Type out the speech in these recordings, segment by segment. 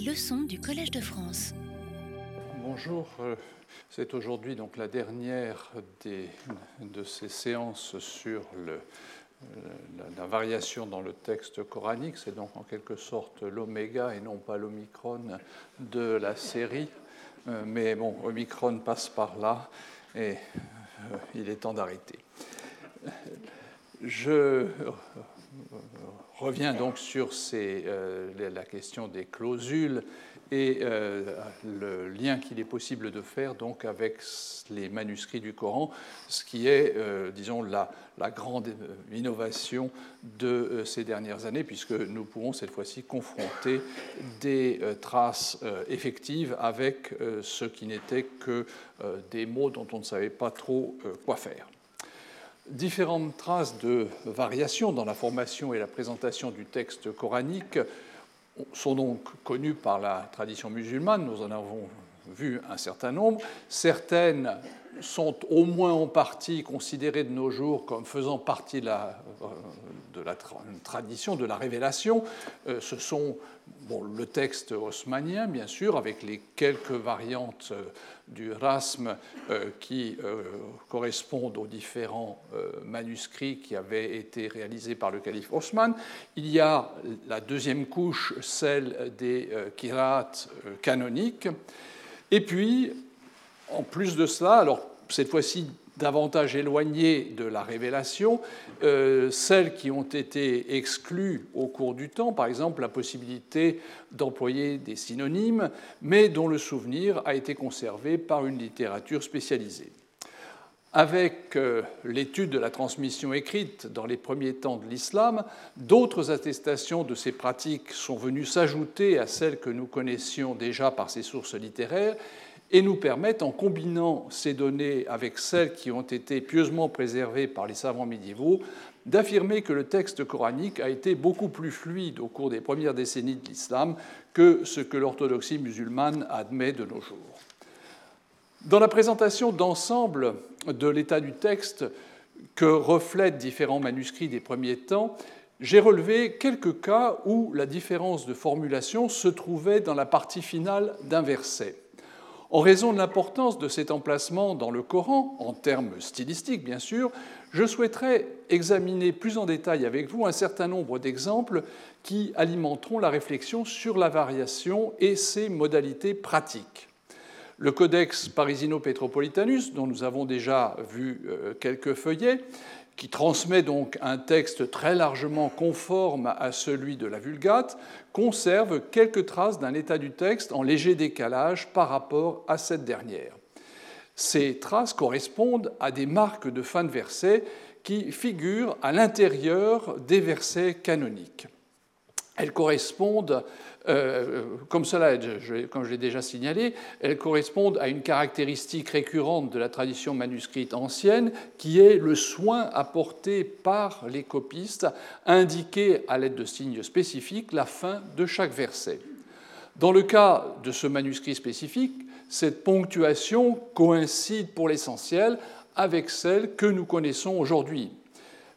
Leçons du Collège de France. Bonjour, euh, c'est aujourd'hui donc la dernière des, de ces séances sur euh, la, la, variation dans le texte coranique. C'est donc en quelque sorte l'oméga et non pas l'omicron de la série. Euh, mais bon, omicron passe par là et il est temps d'arrêter. Je reviens donc sur euh, la question des clausules et euh, le lien qu'il est possible de faire donc avec les manuscrits du Coran, ce qui est, euh, disons, la, la, grande innovation de ces dernières années, puisque nous pourrons cette fois-ci confronter des traces effectives avec ce qui n'était que des mots dont on ne savait pas trop quoi faire. Différentes traces de variation dans la formation et la présentation du texte coranique sont donc connues par la tradition musulmane, nous en avons vu un certain nombre. Certaines sont au moins en partie considérées de nos jours comme faisant partie de la, la tradition, de la révélation. Euh, ce sont le texte haussmanien, bien sûr, avec les quelques variantes euh, du rasm euh, qui correspondent aux différents manuscrits qui avaient été réalisés par le calife Osman. Il y a la deuxième couche, celle des kirats canoniques. Et puis, en plus de cela, alors cette fois-ci davantage éloignées de la révélation, euh, celles qui ont été exclues au cours du temps, par exemple la possibilité d'employer des synonymes, mais dont le souvenir a été conservé par une littérature spécialisée. Avec euh, l'étude de la transmission écrite dans les premiers temps de l'islam, d'autres attestations de ces pratiques sont venues s'ajouter à celles que nous connaissions déjà par ces sources littéraires et nous permettent, en combinant ces données avec celles qui ont été pieusement préservées par les savants médiévaux, d'affirmer que le texte coranique a été beaucoup plus fluide au cours des premières décennies de l'islam que ce que l'orthodoxie musulmane admet de nos jours. Dans la présentation d'ensemble de l'état du texte que reflètent différents manuscrits des premiers temps, j'ai relevé quelques cas où la différence de formulation se trouvait dans la partie finale d'un verset. En raison de l'importance de cet emplacement dans le Coran, en termes stylistiques bien sûr, je souhaiterais examiner plus en détail avec vous un certain nombre d'exemples qui alimenteront la réflexion sur la variation et ses modalités pratiques. Le Codex Parisino-Petropolitanus, dont nous avons déjà vu euh, quelques feuillets, qui transmet donc un texte très largement conforme à celui de la Vulgate, conserve quelques traces d'un état du texte en léger décalage par rapport à cette dernière. Ces traces correspondent à des marques de fin de verset qui figurent à l'intérieur des versets canoniques. Elles correspondent euh, comme cela, comme je l'ai déjà signalé, à une caractéristique récurrente de la tradition manuscrite ancienne, qui est le soin apporté par les copistes à indiquer à l'aide de signes spécifiques la fin de chaque verset. Dans le cas de ce manuscrit spécifique, cette ponctuation coïncide pour l'essentiel avec celle que nous connaissons aujourd'hui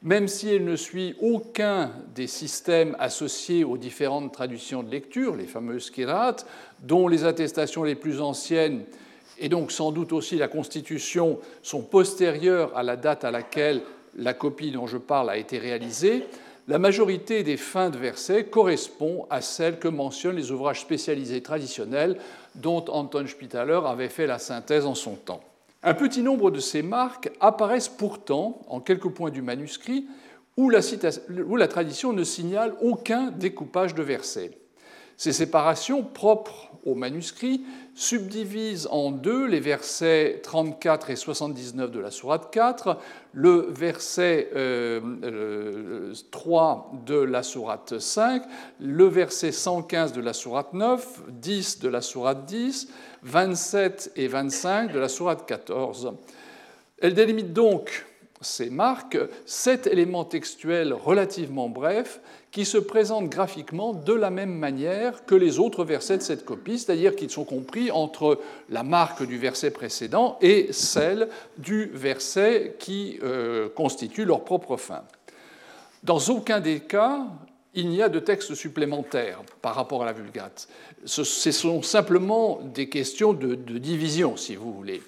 même si elle ne suit aucun des systèmes associés aux différentes traductions de lecture, les fameuses kirates, dont les attestations les plus anciennes et donc sans doute aussi la constitution sont postérieures à la date à laquelle la copie dont je parle a été réalisée, la majorité des fins de versets correspond à celles que mentionnent les ouvrages spécialisés traditionnels dont Anton Spitaler avait fait la synthèse en son temps. Un petit nombre de ces marques apparaissent pourtant en quelques points du manuscrit où la, tradition ne signale aucun découpage de versets. Ces séparations propres au manuscrit subdivisent en deux les versets 34 et 79 de la sourate 4, le verset 3 euh, de la sourate 5, le verset 115 de la sourate 9, 10 de la sourate 10, 27 et 25 de la sourate 14. Elle délimite donc ces marques sept éléments textuels relativement brefs qui se présentent graphiquement de la même manière que les autres versets de cette copie, c'est-à-dire qu'ils sont compris entre la marque du verset précédent et celle du verset qui euh, constitue leur propre fin. Dans aucun des cas, il n'y a de texte supplémentaire par rapport à la Vulgate. Ce, sont simplement des questions de, de division, si vous voulez.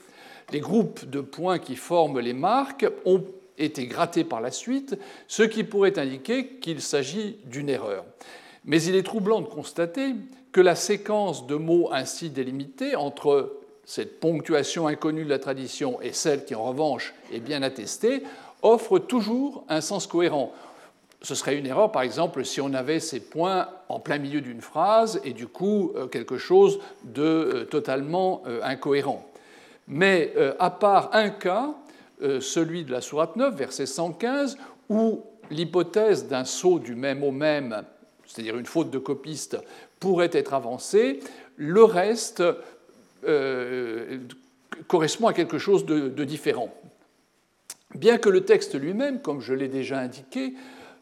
Les groupes de points qui forment les marques ont été grattés par la suite, ce qui pourrait indiquer qu'il s'agit d'une erreur. Mais il est troublant de constater que la séquence de mots ainsi délimitée entre cette ponctuation inconnue de la tradition et celle qui, en revanche, est bien attestée, offre toujours un sens cohérent. Ce serait une erreur, par exemple, si on avait ces points en plein milieu d'une phrase et du coup euh, quelque chose de euh, totalement euh, incohérent. Mais à part un cas, celui de la Sourate 9, verset 115, où l'hypothèse d'un saut du même au même, c'est-à-dire une faute de copiste, pourrait être avancée, le reste correspond à quelque chose de différent. Bien que le texte lui-même, comme je l'ai déjà indiqué,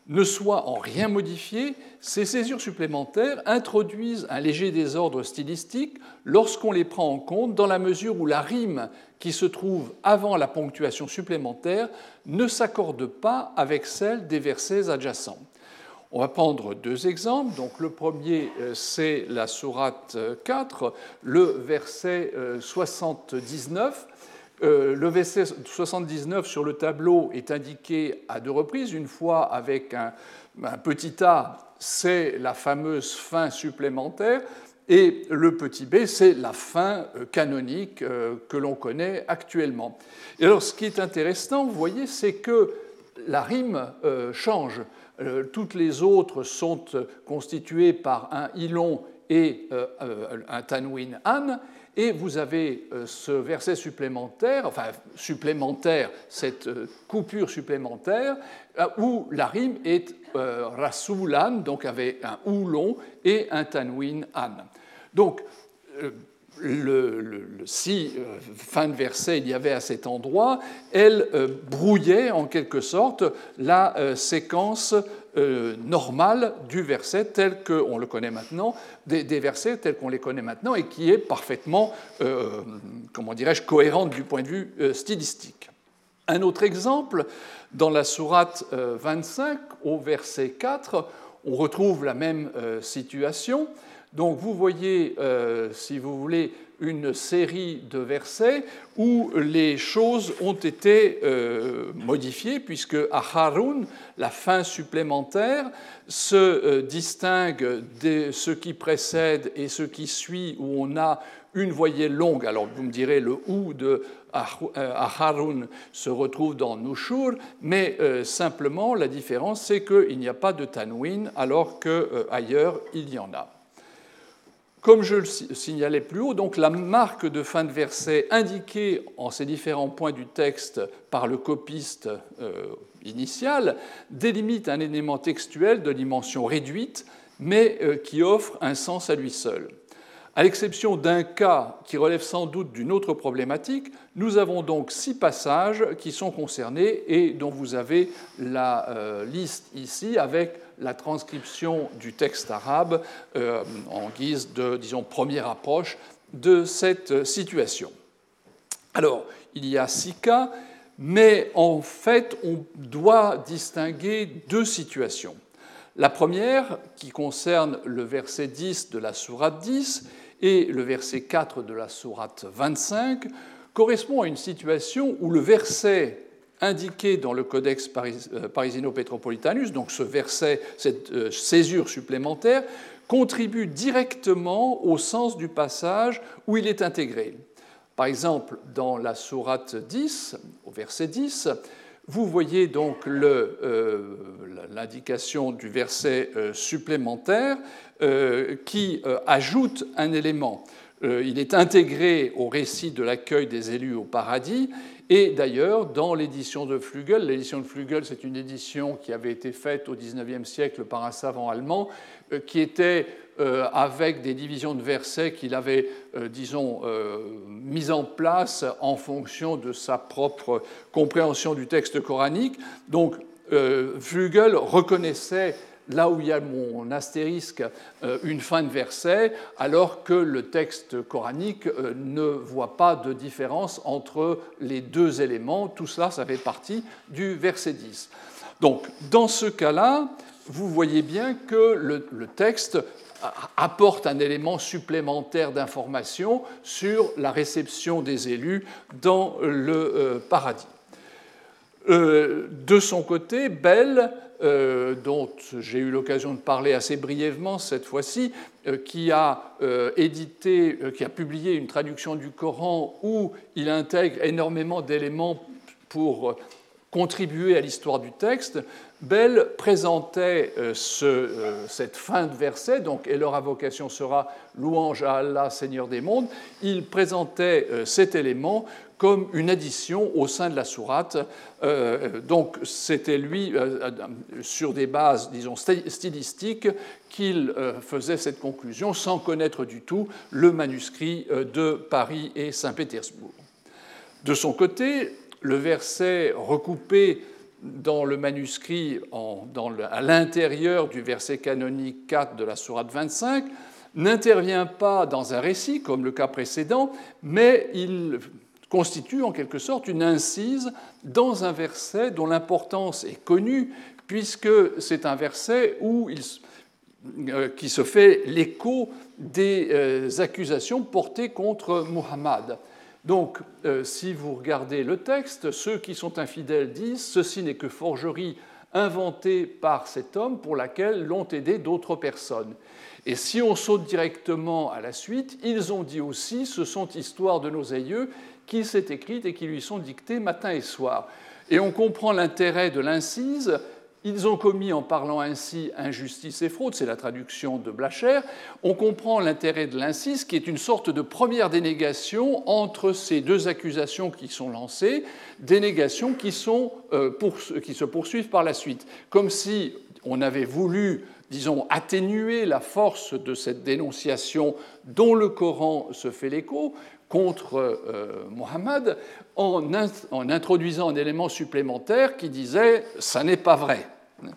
ne soit en rien modifié, ces césures supplémentaires introduisent un léger désordre stylistique lorsqu'on les prend en compte dans la mesure où la rime qui se trouve avant la ponctuation supplémentaire ne s'accorde pas avec celle des versets adjacents. On va prendre deux exemples. Donc, le premier, euh, c'est la sourate 4, le verset 79 euh, euh, le verset 79 sur le tableau est indiqué à deux reprises, une fois avec un, petit a, c'est la fameuse fin supplémentaire, et le petit b, c'est la fin euh, canonique euh, que l'on connaît actuellement. Et alors ce qui est intéressant, vous voyez, c'est que la rime change. Toutes les autres sont constituées par un ilon et un tanwin an, et vous avez euh, ce verset supplémentaire, enfin supplémentaire, cette euh, coupure supplémentaire, euh, où la rime est rasulan, donc avec un oulon et un tanwin an. Donc, le, si fin de verset il y avait à cet endroit, elle brouillait en quelque sorte la séquence euh, normal du verset tel qu'on le connaît maintenant, des, versets tels qu'on les connaît maintenant, et qui est parfaitement, euh, comment dirais-je, cohérente du point de vue euh, stylistique. Un autre exemple, dans la sourate 25, au verset 4, on retrouve la même situation. Donc vous voyez, si vous voulez, une série de versets où les choses ont été euh, modifiées, puisque à Harun, la fin supplémentaire se euh, distingue de ce qui précède et ce qui suit, où on a une voyelle longue. Alors vous me direz, le ou de Harun se retrouve dans Nushur, mais euh, simplement la différence, c'est qu'il n'y a pas de tanwin, alors qu'ailleurs, il y en a. Comme je le signalais plus haut, donc la marque de fin de verset indiquée en ces différents points du texte par le copiste euh, initial délimite un élément textuel de dimension réduite, mais euh, qui offre un sens à lui seul. À l'exception d'un cas qui relève sans doute d'une autre problématique, nous avons donc six passages qui sont concernés et dont vous avez la euh, liste ici avec la transcription du texte arabe euh, en guise de, disons, première approche de cette situation. Alors, il y a six cas, mais en fait, on doit distinguer deux situations. La première, qui concerne le verset 10 de la sourate 10, et le verset 4 de la sourate 25, correspond à une situation où le verset indiqué dans le Codex euh, Parisino-Petropolitanus, donc ce verset, cette euh, césure supplémentaire, contribue directement au sens du passage où il est intégré. Par exemple, dans la sourate 10, au verset 10, vous voyez donc euh, l'indication du verset supplémentaire qui ajoute un élément. il est intégré au récit de l'accueil des élus au paradis et d'ailleurs, dans l'édition de Flügel, l'édition de Flügel, c'est une édition qui avait été faite au XIXe siècle par un savant allemand, euh, qui était euh, avec des divisions de versets qu'il avait, euh, disons, mises en place en fonction de sa propre compréhension du texte coranique. Donc, Flügel reconnaissait là où il y a mon astérisque, euh, une fin de verset, alors que le texte coranique euh, ne voit pas de différence entre les deux éléments. Tout cela, ça fait partie du verset 10. Donc, dans ce cas-là, vous voyez bien que le, texte apporte un élément supplémentaire d'information sur la réception des élus dans le euh, paradis. Euh, de son côté, Bell, euh, dont j'ai eu l'occasion de parler assez brièvement cette fois-ci, qui a édité, qui a publié une traduction du Coran où il intègre énormément d'éléments pour contribuer à l'histoire du texte, Bell présentait euh, euh, cette fin de verset, donc et leur invocation sera louange à Allah, Seigneur des mondes. Il présentait euh, cet élément comme une addition au sein de la sourate. donc c'était lui, sur des bases, disons, stylistiques, qu'il faisait cette conclusion sans connaître du tout le manuscrit de Paris et Saint-Pétersbourg. De son côté, le verset recoupé dans le manuscrit à l'intérieur du verset canonique 4 de la Sourate 25 n'intervient pas dans un récit comme le cas précédent, mais il constitue en quelque sorte une incise dans un verset dont l'importance est connue, puisque c'est un verset où il, euh, qui se fait l'écho des euh, accusations portées contre Muhammad. Donc, euh, si vous regardez le texte, ceux qui sont infidèles disent Ceci n'est que forgerie inventée par cet homme pour laquelle l'ont aidé d'autres personnes. Et si on saute directement à la suite, ils ont dit aussi Ce sont histoires de nos aïeux qui s'est écrites et qui lui sont dictées matin et soir. Et on comprend l'intérêt de l'incise ils ont commis en parlant ainsi injustice et fraude, c'est la traduction de Blacher. On comprend l'intérêt de l'incise, qui est une sorte de première dénégation entre ces deux accusations qui sont lancées, dénégations qui, sont, euh, qui se poursuivent par la suite. Comme si on avait voulu disons, atténuer la force de cette dénonciation dont le Coran se fait l'écho contre euh, Mohammed en, en, introduisant un élément supplémentaire qui disait ⁇ ça n'est pas vrai ⁇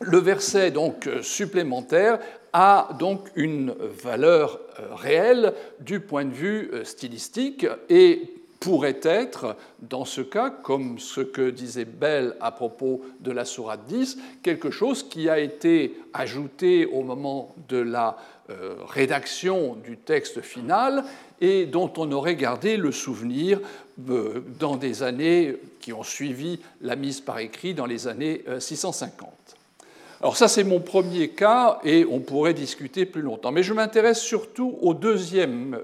le verset donc supplémentaire a donc une valeur euh, réelle du point de vue euh, stylistique et pourrait être, dans ce cas, comme ce que disait Bell à propos de la Sourate 10, quelque chose qui a été ajouté au moment de la euh, rédaction du texte final et dont on aurait gardé le souvenir euh, dans des années qui ont suivi la mise par écrit dans les années 650. Euh, Alors ça, c'est mon premier cas et on pourrait discuter plus longtemps. Mais je m'intéresse surtout au deuxième,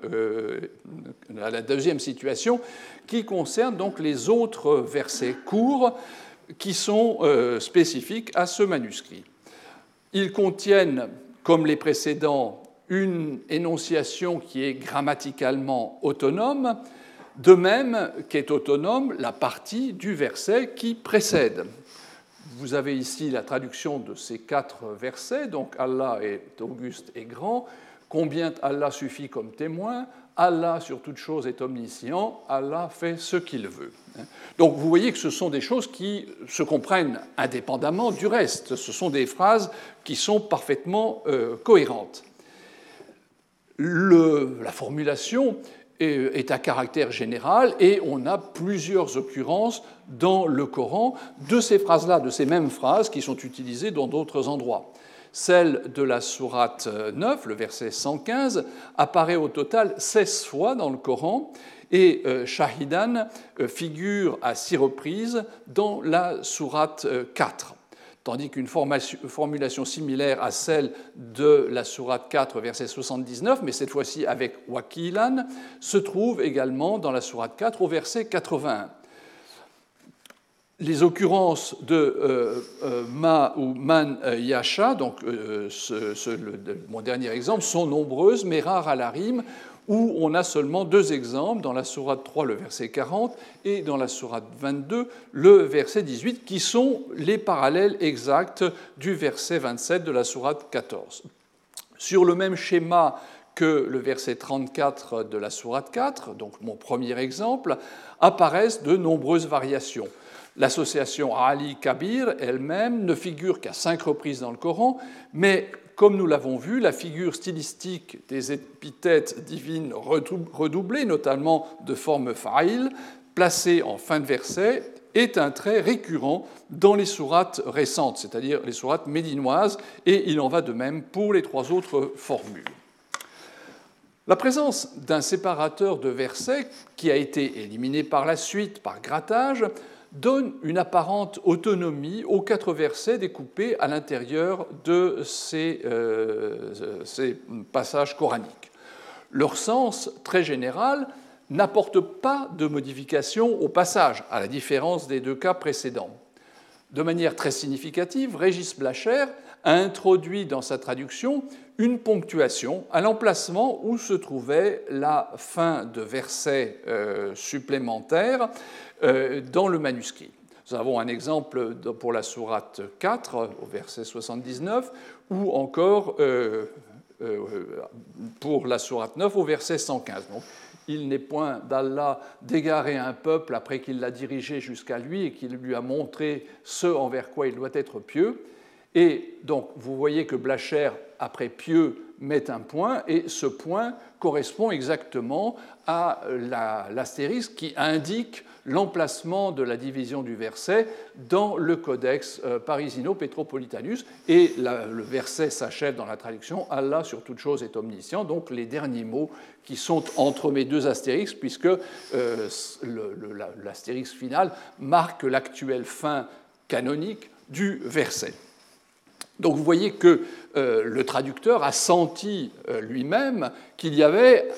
à la deuxième situation qui concerne donc les autres versets courts qui sont spécifiques à ce manuscrit. Ils contiennent, comme les précédents, une énonciation qui est grammaticalement autonome, de même qu'est autonome la partie du verset qui précède. Vous avez ici la traduction de ces quatre versets, donc Allah est auguste et grand, combien Allah suffit comme témoin, Allah sur toute chose est omniscient, Allah fait ce qu'il veut. Donc vous voyez que ce sont des choses qui se comprennent indépendamment du reste, ce sont des phrases qui sont parfaitement euh, cohérentes la formulation est, à caractère général et on a plusieurs occurrences dans le Coran de ces phrases-là, de ces mêmes phrases qui sont utilisées dans d'autres endroits. Celle de la sourate 9, le verset 115, apparaît au total 16 fois dans le Coran et euh, Shahidan euh, figure à six reprises dans la sourate 4 tandis qu'une formulation similaire à celle de la Sourate 4, verset 79, mais cette fois-ci avec wakilan, se trouve également dans la Sourate 4 au verset 81. Les occurrences de euh, euh, ma ou man euh, yasha, donc mon dernier exemple, sont nombreuses mais rares à la rime, où on a seulement deux exemples, dans la Sourate 3, le verset 40, et dans la Sourate 22, le verset 18, qui sont les parallèles exacts du verset 27 de la Sourate 14. Sur le même schéma que le verset 34 de la Sourate 4, donc mon premier exemple, apparaissent de nombreuses variations. L'association Ali Kabir elle-même ne figure qu'à cinq reprises dans le Coran, mais comme nous l'avons vu, la figure stylistique des épithètes divines redoublées, notamment de forme fa'il, placées en fin de verset, est un trait récurrent dans les sourates récentes, c'est-à-dire les sourates médinoises, et il en va de même pour les trois autres formules. La présence d'un séparateur de versets, qui a été éliminé par la suite par grattage, donne une apparente autonomie aux quatre versets découpés à l'intérieur de ces, euh, ces, passages coraniques. Leur sens très général n'apporte pas de modification au passage, à la différence des deux cas précédents. De manière très significative, Régis Blacher a introduit dans sa traduction une ponctuation à l'emplacement où se trouvait la fin de versets euh, supplémentaires euh, dans le manuscrit. Nous avons un exemple pour la sourate 4 au verset 79 ou encore euh, pour la sourate 9 au verset 115. Donc, il n'est point d'Allah d'égarer un peuple après qu'il l'a dirigé jusqu'à lui et qu'il lui a montré ce envers quoi il doit être pieux. Et donc, vous voyez que Blacher, après pieux, met un point, et ce point correspond exactement à l'astérisque qui indique l'emplacement de la division du verset dans le codex euh, Parisino-Petropolitanus. Et le verset s'achève dans la traduction Allah sur toute chose est omniscient, donc les derniers mots qui sont entre mes deux astérix, puisque euh, l'astérix final marque l'actuelle fin canonique du verset. Donc vous voyez que euh, le traducteur a senti euh, lui-même qu'il y avait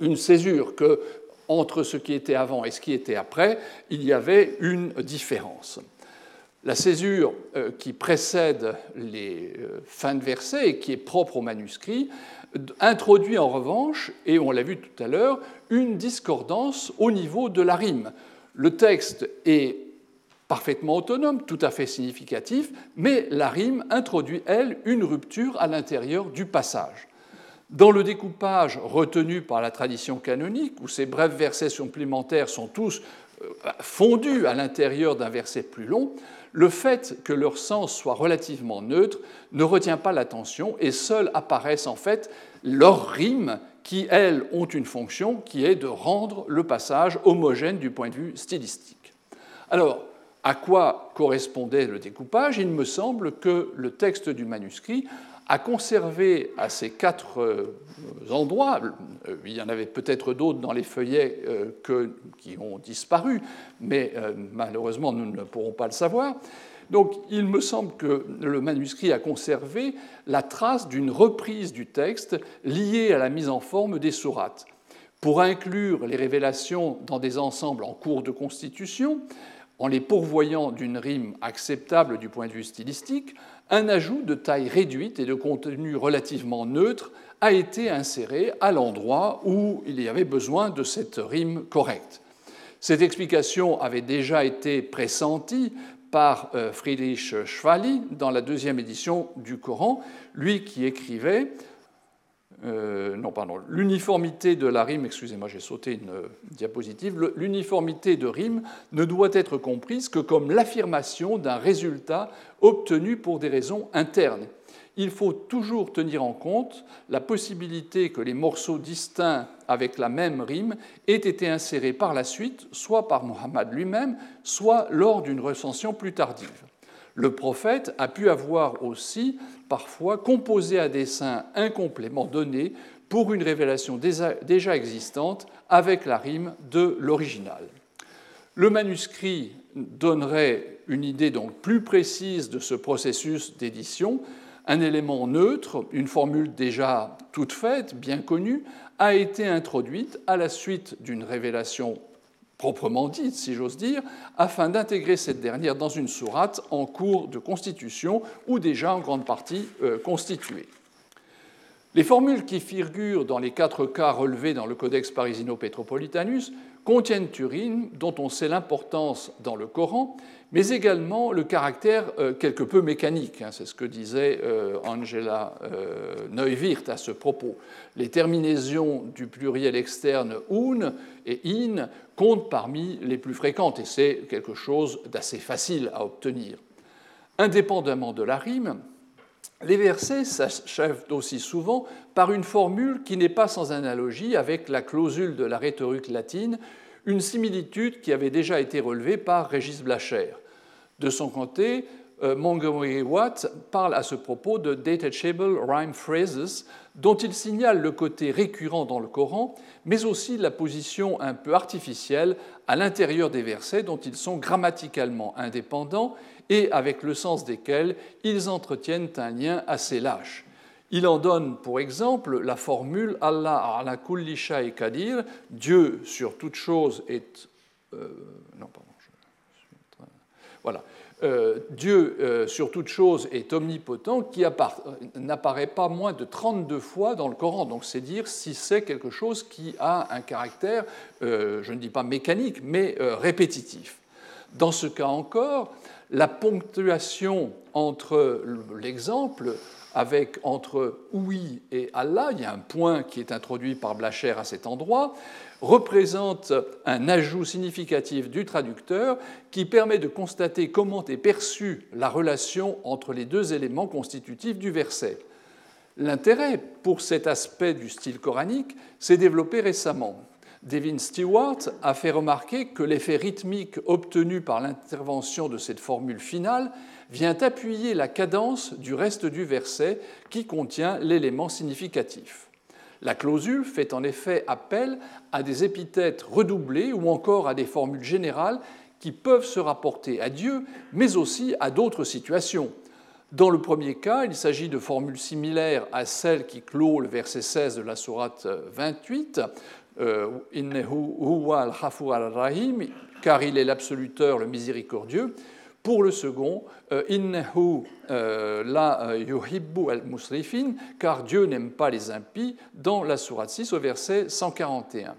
une césure, que entre ce qui était avant et ce qui était après, il y avait une différence. La césure euh, qui précède les fins de versets et qui est propre au manuscrit introduit en revanche, et on l'a vu tout à l'heure, une discordance au niveau de la rime. Le texte est parfaitement autonome, tout à fait significatif, mais la rime introduit, elle, une rupture à l'intérieur du passage. Dans le découpage retenu par la tradition canonique, où ces brefs versets supplémentaires sont tous euh, fondus à l'intérieur d'un verset plus long, le fait que leur sens soit relativement neutre ne retient pas l'attention et seules apparaissent en fait leurs rimes qui, elles, ont une fonction qui est de rendre le passage homogène du point de vue stylistique. Alors, à quoi correspondait le découpage, il me semble que le texte du manuscrit a conservé à ces quatre euh, endroits, euh, il y en avait peut-être d'autres dans les feuillets euh, qui ont disparu, mais malheureusement nous ne pourrons pas le savoir. Donc il me semble que le manuscrit a conservé la trace d'une reprise du texte liée à la mise en forme des sourates. Pour inclure les révélations dans des ensembles en cours de constitution, en les pourvoyant d'une rime acceptable du point de vue stylistique, un ajout de taille réduite et de contenu relativement neutre a été inséré à l'endroit où il y avait besoin de cette rime correcte. Cette explication avait déjà été pressentie par euh, Friedrich Schwally dans la deuxième édition du Coran, lui qui écrivait euh, non, pardon, l'uniformité de la rime, excusez-moi, j'ai sauté une euh, diapositive, l'uniformité de rime ne doit être comprise que comme l'affirmation d'un résultat obtenu pour des raisons internes. Il faut toujours tenir en compte la possibilité que les morceaux distincts avec la même rime aient été insérés par la suite, soit par Mohammed lui-même, soit lors d'une recension plus tardive. Le prophète a pu avoir aussi parfois composé à dessein un complément donné pour une révélation déjà existante avec la rime de l'original. Le manuscrit donnerait une idée donc plus précise de ce processus d'édition. Un élément neutre, une formule déjà toute faite, bien connue, a été introduite à la suite d'une révélation proprement dite, si j'ose dire, afin d'intégrer cette dernière dans une sourate en cours de constitution ou déjà en grande partie euh, constituée. Les formules qui figurent dans les quatre cas relevés dans le Codex Parisino-Petropolitanus contiennent Turin, dont on sait l'importance dans le Coran, mais également le caractère euh, quelque peu mécanique. Hein, c'est ce que disait euh, Angela Neuwirth à ce propos. Les terminaisons du pluriel externe un et in comptent parmi les plus fréquentes, et c'est quelque chose d'assez facile à obtenir. Indépendamment de la rime, les versets s'achèvent aussi souvent par une formule qui n'est pas sans analogie avec la clausule de la rhétorique latine une similitude qui avait déjà été relevée par Régis Blacher. De son côté, euh, Montgomery Watt parle à ce propos de detachable rhyme phrases, dont il signale le côté récurrent dans le Coran, mais aussi la position un peu artificielle à l'intérieur des versets dont ils sont grammaticalement indépendants et avec le sens desquels ils entretiennent un lien assez lâche. Il en donne pour exemple la formule Allah ala kulli shay kadir, Dieu sur toute chose est. Euh, non, pardon, voilà. Euh, Dieu euh, sur toute chose est omnipotent, qui n'apparaît pas moins de 32 fois dans le Coran. Donc c'est dire si c'est quelque chose qui a un caractère, je ne dis pas mécanique, mais répétitif. Dans ce cas encore, la ponctuation entre l'exemple avec entre oui et Allah, il y a un point qui est introduit par Blacher à cet endroit, représente un ajout significatif du traducteur qui permet de constater comment est perçue la relation entre les deux éléments constitutifs du verset. L'intérêt pour cet aspect du style coranique s'est développé récemment. Devin Stewart a fait remarquer que l'effet rythmique obtenu par l'intervention de cette formule finale vient appuyer la cadence du reste du verset qui contient l'élément significatif. La clausule fait en effet appel à des épithètes redoublées ou encore à des formules générales qui peuvent se rapporter à Dieu, mais aussi à d'autres situations. Dans le premier cas, il s'agit de formules similaires à celles qui clôt le verset 16 de la sourate 28, euh, car il est l'absoluteur, le miséricordieux. Pour le second, euh, innehu euh, la yuhibbu al-musrifin, car Dieu n'aime pas les impies, dans la sourate 6 au verset 141.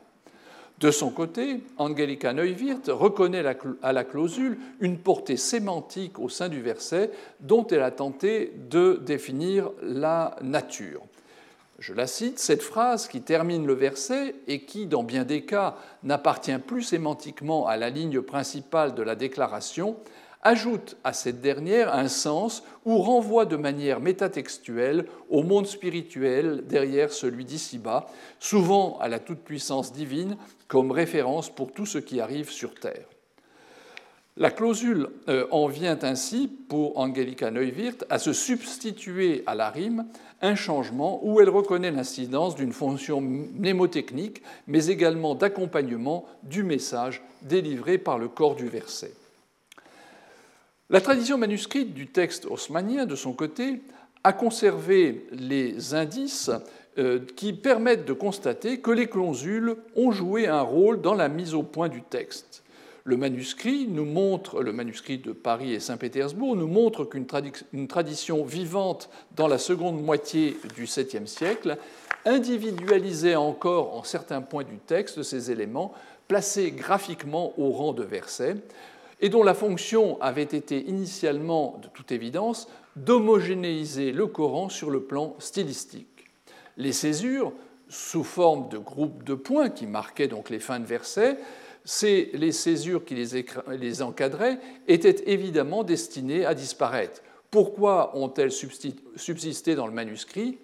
De son côté, Angelica Neuwirth reconnaît à la clausule une portée sémantique au sein du verset dont elle a tenté de définir la nature. Je la cite, cette phrase qui termine le verset et qui, dans bien des cas, n'appartient plus sémantiquement à la ligne principale de la déclaration, ajoute à cette dernière un sens ou renvoie de manière métatextuelle au monde spirituel derrière celui d'ici-bas, souvent à la toute-puissance divine comme référence pour tout ce qui arrive sur Terre. La clausule euh, en vient ainsi, pour Angelica Neuwirth, à se substituer à la rime un changement où elle reconnaît l'incidence d'une fonction mnémotechnique, mais également d'accompagnement du message délivré par le corps du verset. La tradition manuscrite du texte haussmannien, de son côté, a conservé les indices euh, qui permettent de constater que les clausules ont joué un rôle dans la mise au point du texte. Le manuscrit de Paris et Saint-Pétersbourg nous montre qu'une tradition vivante dans la seconde moitié du 7e siècle individualisait encore en certains points du texte ces éléments placés graphiquement au rang de versets et dont la fonction avait été initialement, de toute évidence, d'homogénéiser le Coran sur le plan stylistique. Les césures, sous forme de groupes de points qui marquaient donc les fins de versets, les césures qui les, encadraient étaient évidemment destinées à disparaître. Pourquoi ont-elles subsisté dans le manuscrit?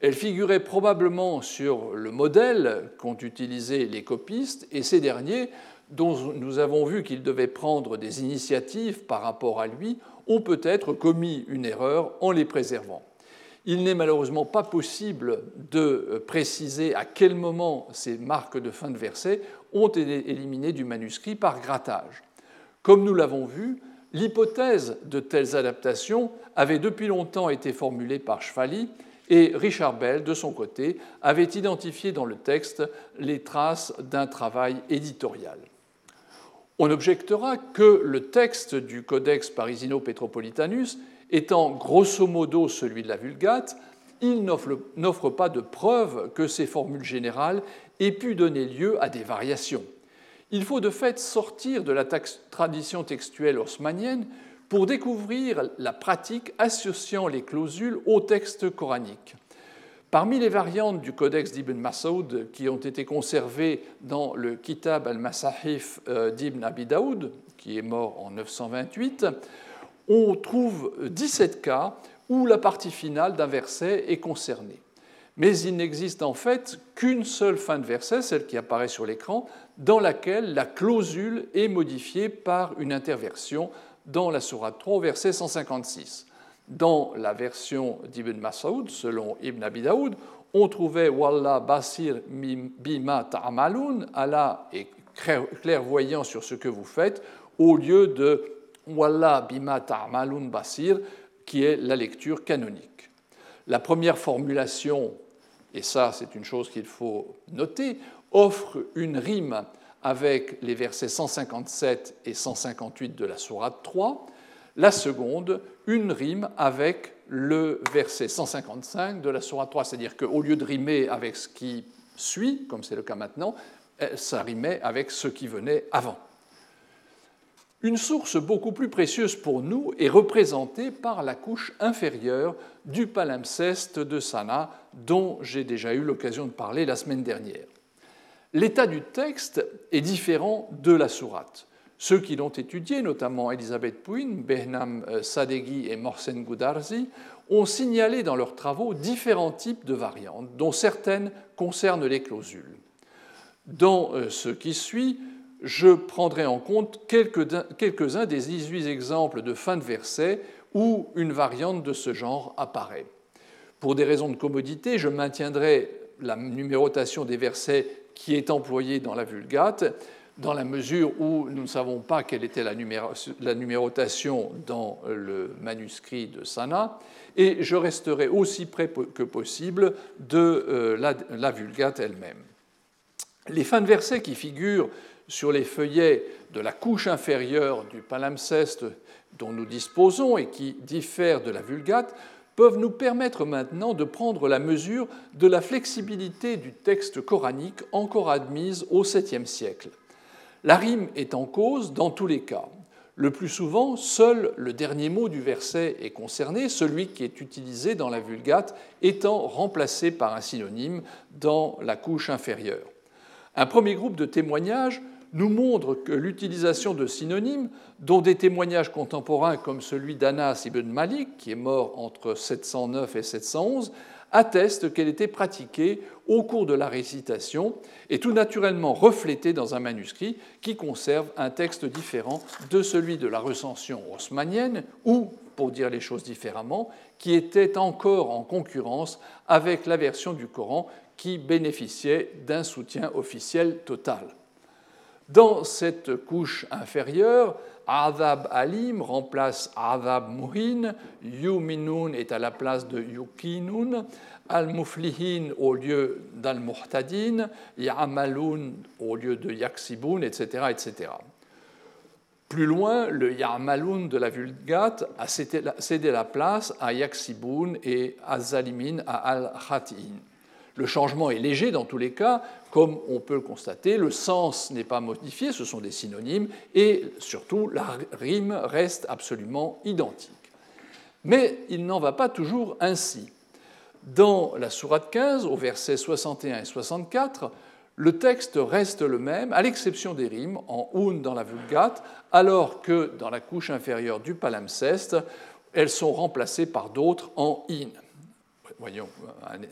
Elles figuraient probablement sur le modèle qu'ont utilisé les copistes, et ces derniers, dont nous avons vu qu'ils devaient prendre des initiatives par rapport à lui, ont peut-être commis une erreur en les préservant. Il n'est malheureusement pas possible de préciser à quel moment ces marques de fin de verset ont été éliminées du manuscrit par grattage. Comme nous l'avons vu, l'hypothèse de telles adaptations avait depuis longtemps été formulée par Schwally et Richard Bell, de son côté, avait identifié dans le texte les traces d'un travail éditorial. On objectera que le texte du Codex Parisino-Petropolitanus étant grosso modo celui de la Vulgate, il n'offre pas de preuve que ces formules générales aient pu donner lieu à des variations. Il faut de fait sortir de la tradition textuelle haussmannienne pour découvrir la pratique associant les clausules au texte coranique. Parmi les variantes du codex d'Ibn Masoud qui ont été conservées dans le Kitab al-Masahif euh, d'Ibn Abi Daoud, qui est mort en 928, on trouve 17 cas où la partie finale d'un verset est concernée. Mais il n'existe en fait qu'une seule fin de verset, celle qui apparaît sur l'écran, dans laquelle la clausule est modifiée par une interversion dans la Sourate 3 verset 156. Dans la version d'Ibn Mas'ud, selon Ibn Abi Daoud, on trouvait Wallah basir bima ta'malun, Allah est clairvoyant sur ce que vous faites, au lieu de Wallah bima ta'malun basir, qui est la lecture canonique. La première formulation, et ça c'est une chose qu'il faut noter, offre une rime avec les versets 157 et 158 de la Sourate 3, la seconde, une rime avec le verset 155 de la Sourate 3, c'est-à-dire qu'au lieu de rimer avec ce qui suit, comme c'est le cas maintenant, eh, ça rimait avec ce qui venait avant. Une source beaucoup plus précieuse pour nous est représentée par la couche inférieure du palimpseste de Sana, dont j'ai déjà eu l'occasion de parler la semaine dernière. L'état du texte est différent de la sourate. Ceux qui l'ont étudié, notamment Elisabeth Pouin, Behnam euh, Sadeghi et Morsen Goudarzi, ont signalé dans leurs travaux différents types de variantes, dont certaines concernent les clausules. Dans euh, ce qui suit, je prendrai en compte quelques-uns des 18 exemples de fin de verset où une variante de ce genre apparaît. Pour des raisons de commodité, je maintiendrai la numérotation des versets qui est employée dans la Vulgate, dans la mesure où nous ne savons pas quelle était la, numérotation dans le manuscrit de Sana, et je resterai aussi près que possible de euh, la, Vulgate elle-même. Les fins de versets qui figurent sur les feuillets de la couche inférieure du palimpseste dont nous disposons et qui diffèrent de la Vulgate peuvent nous permettre maintenant de prendre la mesure de la flexibilité du texte coranique encore admise au 7e siècle. La rime est en cause dans tous les cas. Le plus souvent, seul le dernier mot du verset est concerné, celui qui est utilisé dans la Vulgate étant remplacé par un synonyme dans la couche inférieure. Un premier groupe de témoignages nous montre que l'utilisation de synonymes, dont des témoignages contemporains comme celui d'Anas ibn Malik, qui est mort entre 709 et 711, attestent qu'elle était pratiquée au cours de la récitation et tout naturellement reflétée dans un manuscrit qui conserve un texte différent de celui de la recension haussmannienne ou, pour dire les choses différemment, qui était encore en concurrence avec la version du Coran qui bénéficiait d'un soutien officiel total. Dans cette couche inférieure, Adab Alim remplace Adab Muhin, Yuminun est à la place de Yukinun, Al-Muflihin au lieu d'Al-Muhtadin, Ya'malun au lieu de Yaksibun, etc., etc. Plus loin, le Ya'malun de la Vulgate a cédé la place à Yaksibun et à à Al-Khatin. Le changement est léger dans tous les cas, comme on peut le constater, le sens n'est pas modifié, ce sont des synonymes, et surtout la rime reste absolument identique. Mais il n'en va pas toujours ainsi. Dans la sourate 15, au verset 61 et 64, le texte reste le même, à l'exception des rimes, en un dans la Vulgate, alors que dans la couche inférieure du palimpseste, elles sont remplacées par d'autres en in. Voyons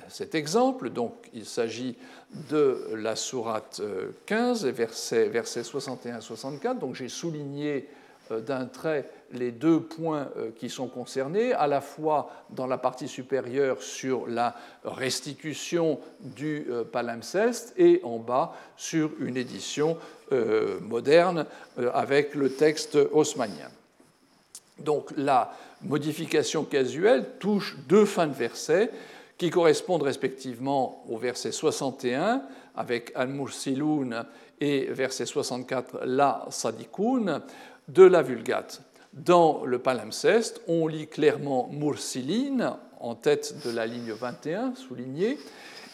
cet exemple. Donc, il s'agit de la sourate 15, versets, versets 61 64. Donc, j'ai souligné euh, d'un trait les deux points euh, qui sont concernés, à la fois dans la partie supérieure sur la restitution du euh, palimpseste et en bas sur une édition moderne avec le texte haussmannien. Donc la modification casuelle touche deux fins de versets qui correspondent respectivement au verset 61 avec Al-Mursiloun et verset 64 La Sadikoun de la Vulgate. Dans le palimpseste, on lit clairement Mursilin en tête de la ligne 21 soulignée,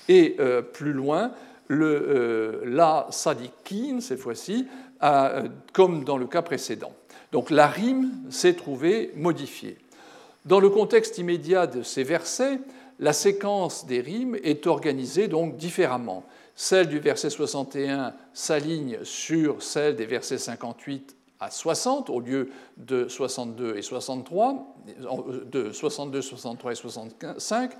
et euh, plus loin, euh, La Sadikin, cette fois-ci, euh, comme dans le cas précédent. Donc la rime s'est trouvée modifiée. Dans le contexte immédiat de ces versets, la séquence des rimes est organisée donc différemment. Celle du verset 61 s'aligne sur celle des versets 58 à 60 au lieu de 62 et 63, de 62, 63 et 65.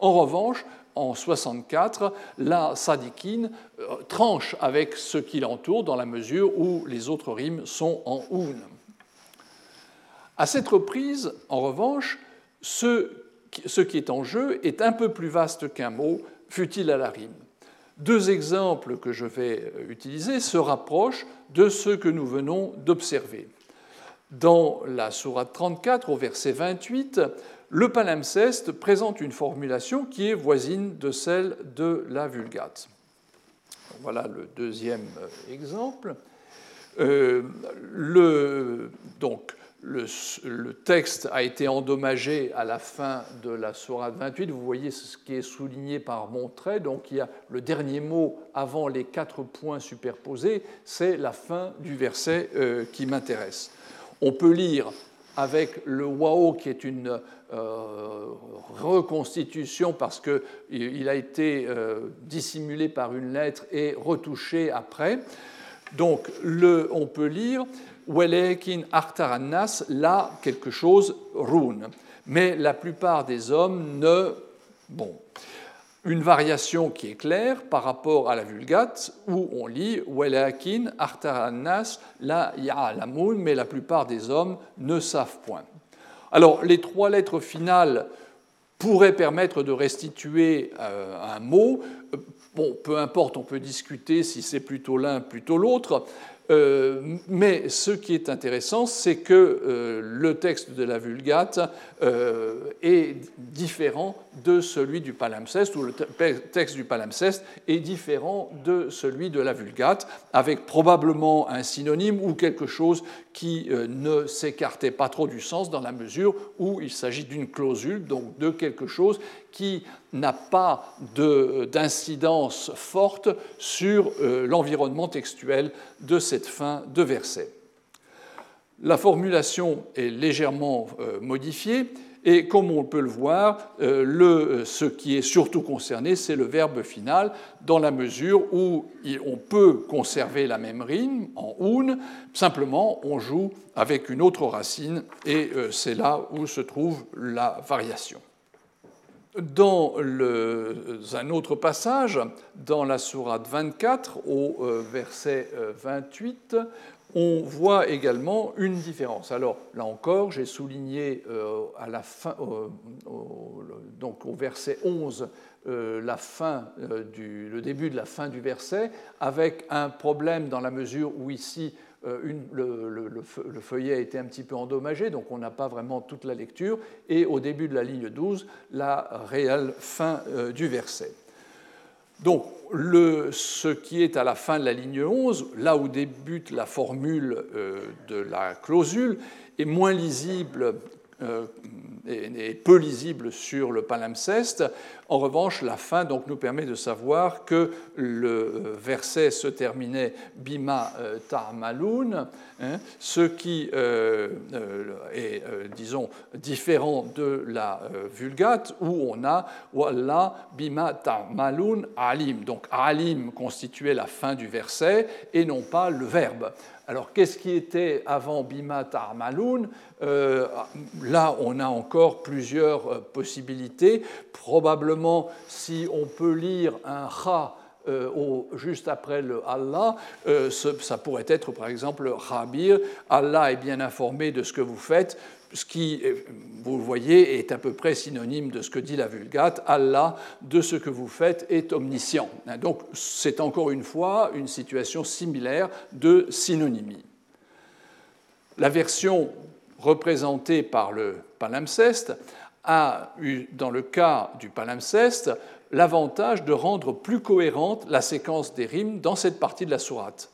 En revanche, en 64, la sadikine euh, tranche avec ce qui l'entoure dans la mesure où les autres rimes sont en un. À cette reprise, en revanche, ce, qui est en jeu est un peu plus vaste qu'un mot, fut-il à la rime. Deux exemples que je vais utiliser se rapprochent de ce que nous venons d'observer. Dans la Sourate 34, au verset 28, le palimpseste présente une formulation qui est voisine de celle de la Vulgate. Voilà le deuxième euh, exemple. Euh, le, donc, le, texte a été endommagé à la fin de la Sourate 28. Vous voyez ce qui est souligné par mon trait. Donc il y a le dernier mot avant les quatre points superposés, c'est la fin du verset euh, qui m'intéresse. On peut lire avec le wao qui est une euh, reconstitution parce qu'il a été euh, dissimulé par une lettre et retouché après. Donc le, on peut lire Welekin Artarannas, là quelque chose rune. Mais la plupart des hommes ne. Bon. Une variation qui est claire par rapport à la Vulgate où on lit Welekin Artarannas, la Ya'alamun, mais la plupart des hommes ne savent point. Alors, les trois lettres finales pourraient permettre de restituer euh, un mot. Bon, peu importe, on peut discuter si c'est plutôt l'un, plutôt l'autre. Euh, mais ce qui est intéressant, c'est que euh, le texte de la Vulgate euh, est différent de celui du palimpseste, ou le texte du palimpseste est différent de celui de la Vulgate, avec probablement un synonyme ou quelque chose qui ne s'écartait pas trop du sens dans la mesure où il s'agit d'une clausule, donc de quelque chose qui n'a pas d'incidence forte sur euh, l'environnement textuel de cette fin de verset. La formulation est légèrement euh, modifiée et comme on peut le voir, euh, ce qui est surtout concerné, c'est le verbe final, dans la mesure où on peut conserver la même rime en un, simplement on joue avec une autre racine, et c'est là où se trouve la variation. Dans un autre passage, dans la sourate 24, au euh, verset 28, euh, on voit également une différence. Alors là encore, j'ai souligné euh, à la fin, donc au verset 11 la fin du, le début de la fin du verset, avec un problème dans la mesure où ici euh, le, feuillet a été un petit peu endommagé, donc on n'a pas vraiment toute la lecture, et au début de la ligne 12, la réelle fin euh, du verset. Donc, ce qui est à la fin de la ligne 11, là où débute la formule euh, de la clausule, est moins lisible et peu lisible sur le palimpseste. En revanche, la fin donc, nous permet de savoir que le verset se terminait bima euh, ta'maloun, hein, ce qui euh, euh, est, disons, différent de la Vulgate où on a Wallah bima ta'maloun alim. Donc alim constituait la fin du verset et non pas le verbe. Alors, qu'est-ce qui était avant Bima Ta'maloun Là, on a encore plusieurs possibilités. Probablement si on peut lire un Ra euh, juste après le Allah, euh, ça pourrait être par exemple Rabir, Allah est bien informé de ce que vous faites, ce qui, euh, vous le voyez, est à peu près synonyme de ce que dit la Vulgate, Allah, de ce que vous faites, est omniscient. Donc c'est encore une fois une situation similaire de synonymie. La version représentée par le palimpseste a eu, dans le cas du palimpseste, l'avantage de rendre plus cohérente la séquence des rimes dans cette partie de la sourate.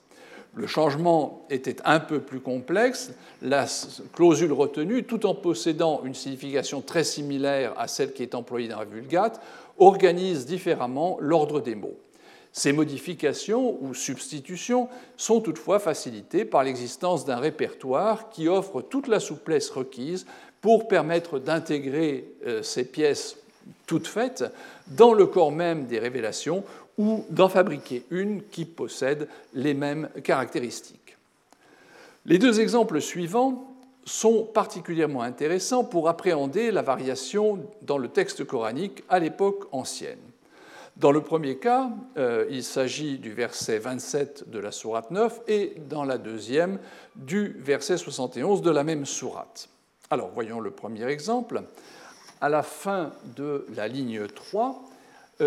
Le changement était un peu plus complexe, la clausule retenue, tout en possédant une signification très similaire à celle qui est employée dans la Vulgate, organise différemment l'ordre des mots. Ces modifications ou substitutions sont toutefois facilitées par l'existence d'un répertoire qui offre toute la souplesse requise pour permettre d'intégrer euh, ces pièces toutes faites dans le corps même des révélations ou d'en fabriquer une qui possède les mêmes caractéristiques. Les deux exemples suivants sont particulièrement intéressants pour appréhender la variation dans le texte coranique à l'époque ancienne. Dans le premier cas, euh, il s'agit du verset 27 de la sourate 9 et dans la deuxième du verset 71 de la même sourate. Alors voyons le premier exemple. À la fin de la ligne 3, euh,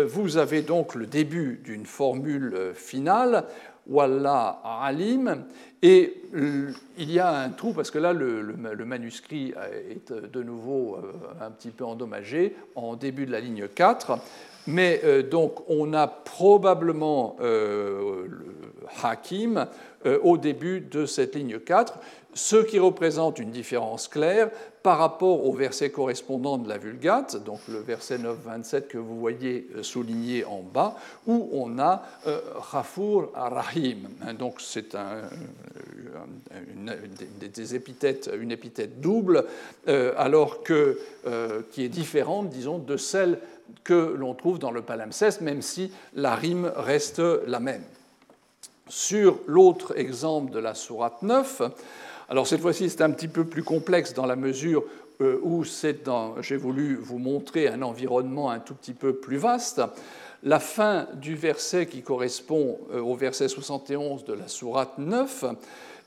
vous avez donc le début d'une formule euh, finale, Wallah alim, et il y a un trou, parce que là, le, manuscrit est de nouveau un petit peu endommagé, en début de la ligne 4. Mais euh, donc, on a probablement euh, le Hakim euh, au début de cette ligne 4, ce qui représente une différence claire par rapport au verset correspondant de la Vulgate, donc le verset 9-27 que vous voyez souligné en bas, où on a Rafour Rahim. Hein, donc c'est un, une, une épithète double, alors que, qui est différente, disons, de celle que l'on trouve dans le palimpseste, même si la rime reste la même. Sur l'autre exemple de la sourate 9, alors cette fois-ci c'est un petit peu plus complexe dans la mesure euh, où j'ai voulu vous montrer un environnement un tout petit peu plus vaste. La fin du verset qui correspond euh, au verset 71 de la sourate 9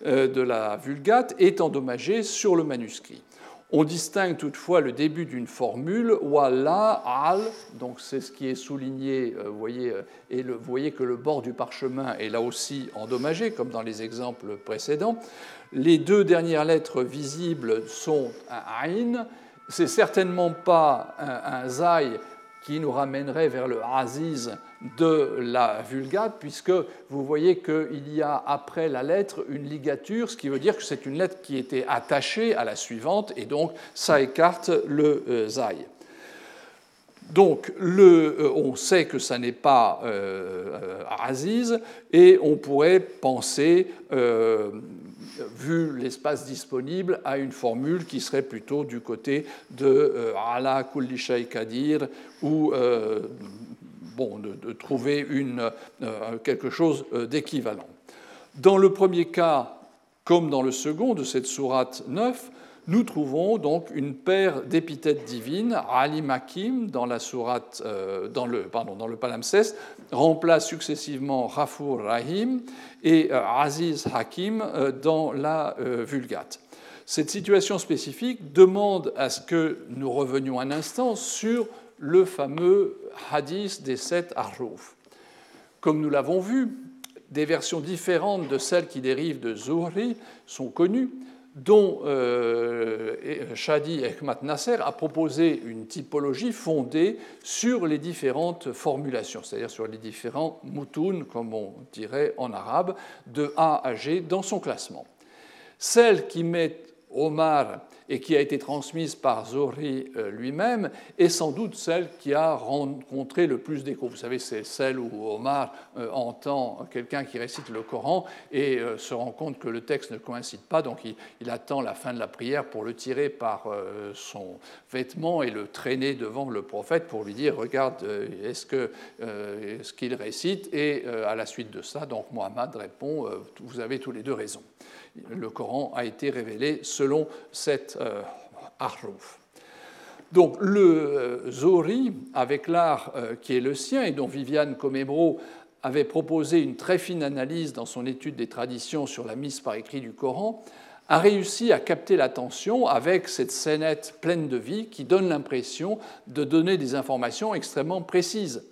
euh, de la Vulgate est endommagée sur le manuscrit. On distingue toutefois le début d'une formule, wala, al, donc c'est ce qui est souligné, euh, vous voyez, euh, et vous voyez que le bord du parchemin est là aussi endommagé, comme dans les exemples précédents. Les deux dernières lettres visibles sont un aïn, c'est certainement pas un, un zai qui nous ramènerait vers le aziz de la Vulgate, puisque vous voyez qu'il y a après la lettre une ligature, ce qui veut dire que c'est une lettre qui était attachée à la suivante, et donc ça écarte le euh, zai. Donc, le, euh, on sait que ça n'est pas euh, Aziz, et on pourrait penser, vu l'espace disponible, à une formule qui serait plutôt du côté de Ala Kulli Kadir, ou de, trouver une, euh, quelque chose euh, d'équivalent. Dans le premier cas, comme dans le second de cette sourate 9, nous trouvons donc une paire d'épithètes divines. Ali Makim, dans la sourate, euh, dans le, pardon, palimpseste, remplace successivement Rafour Rahim et Aziz Hakim dans la Vulgate. Cette situation spécifique demande à ce que nous revenions un instant sur le fameux hadith des sept arrouf. Comme nous l'avons vu, des versions différentes de celles qui dérivent de Zuhri sont connues, dont euh, Shadi Ehmat Nasser a proposé une typologie fondée sur les différentes formulations, c'est-à-dire sur les différents mutun, comme on dirait en arabe, de A à G dans son classement. Celle qui met Omar et qui a été transmise par Zohri euh, lui-même, est sans doute celle qui a rencontré le plus d'écho. Vous savez, c'est celle où Omar euh, entend quelqu'un qui récite le Coran et euh, se rend compte que le texte ne coïncide pas, donc il, attend la fin de la prière pour le tirer par son vêtement et le traîner devant le prophète pour lui dire Regarde, est-ce que ce qu'il récite? Et à la suite de ça, donc Mohammed répond Vous avez tous les deux raison le Coran a été révélé selon cette euh, Donc le euh, Zohri, avec l'art euh, qui est le sien et dont Viviane Comébro avait proposé une très fine analyse dans son étude des traditions sur la mise par écrit du Coran, a réussi à capter l'attention avec cette scénette pleine de vie qui donne l'impression de donner des informations extrêmement précises.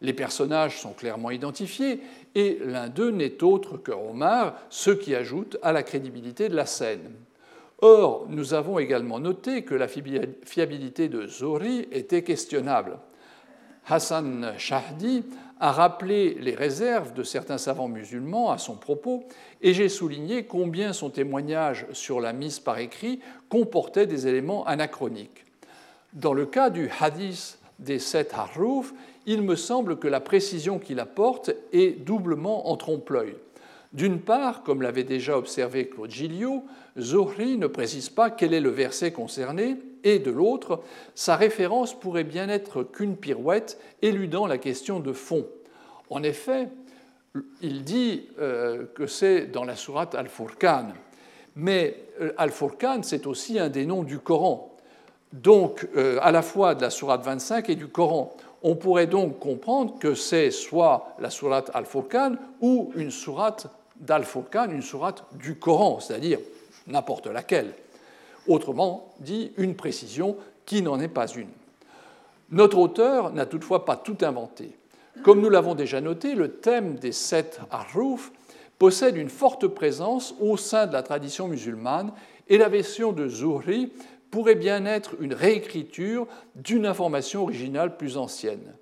Les personnages sont clairement identifiés et l'un d'eux n'est autre que Omar, ce qui ajoute à la crédibilité de la scène. Or, nous avons également noté que la fiabilité de Zori était questionnable. Hassan Shahdi a rappelé les réserves de certains savants musulmans à son propos, et j'ai souligné combien son témoignage sur la mise par écrit comportait des éléments anachroniques. Dans le cas du hadith des sept harouf, il me semble que la précision qu'il apporte est doublement en trompe-l'œil. D'une part, comme l'avait déjà observé Claude Gilliot, Zohri ne précise pas quel est le verset concerné, et de l'autre, sa référence pourrait bien être qu'une pirouette éludant la question de fond. En effet, il dit euh, que c'est dans la sourate Al-Furqan, mais euh, Al-Furqan, c'est aussi un des noms du Coran, donc euh, à la fois de la sourate 25 et du Coran On pourrait donc comprendre que c'est soit la sourate Al-Furqan ou une sourate d'Al-Furqan, une sourate du Coran, c'est-à-dire n'importe laquelle. Autrement dit, une précision qui n'en est pas une. Notre auteur n'a toutefois pas tout inventé. Comme nous l'avons déjà noté, le thème des sept Arrouf possède une forte présence au sein de la tradition musulmane et la version de Zuhri pourrait bien être une réécriture d'une information originale plus ancienne.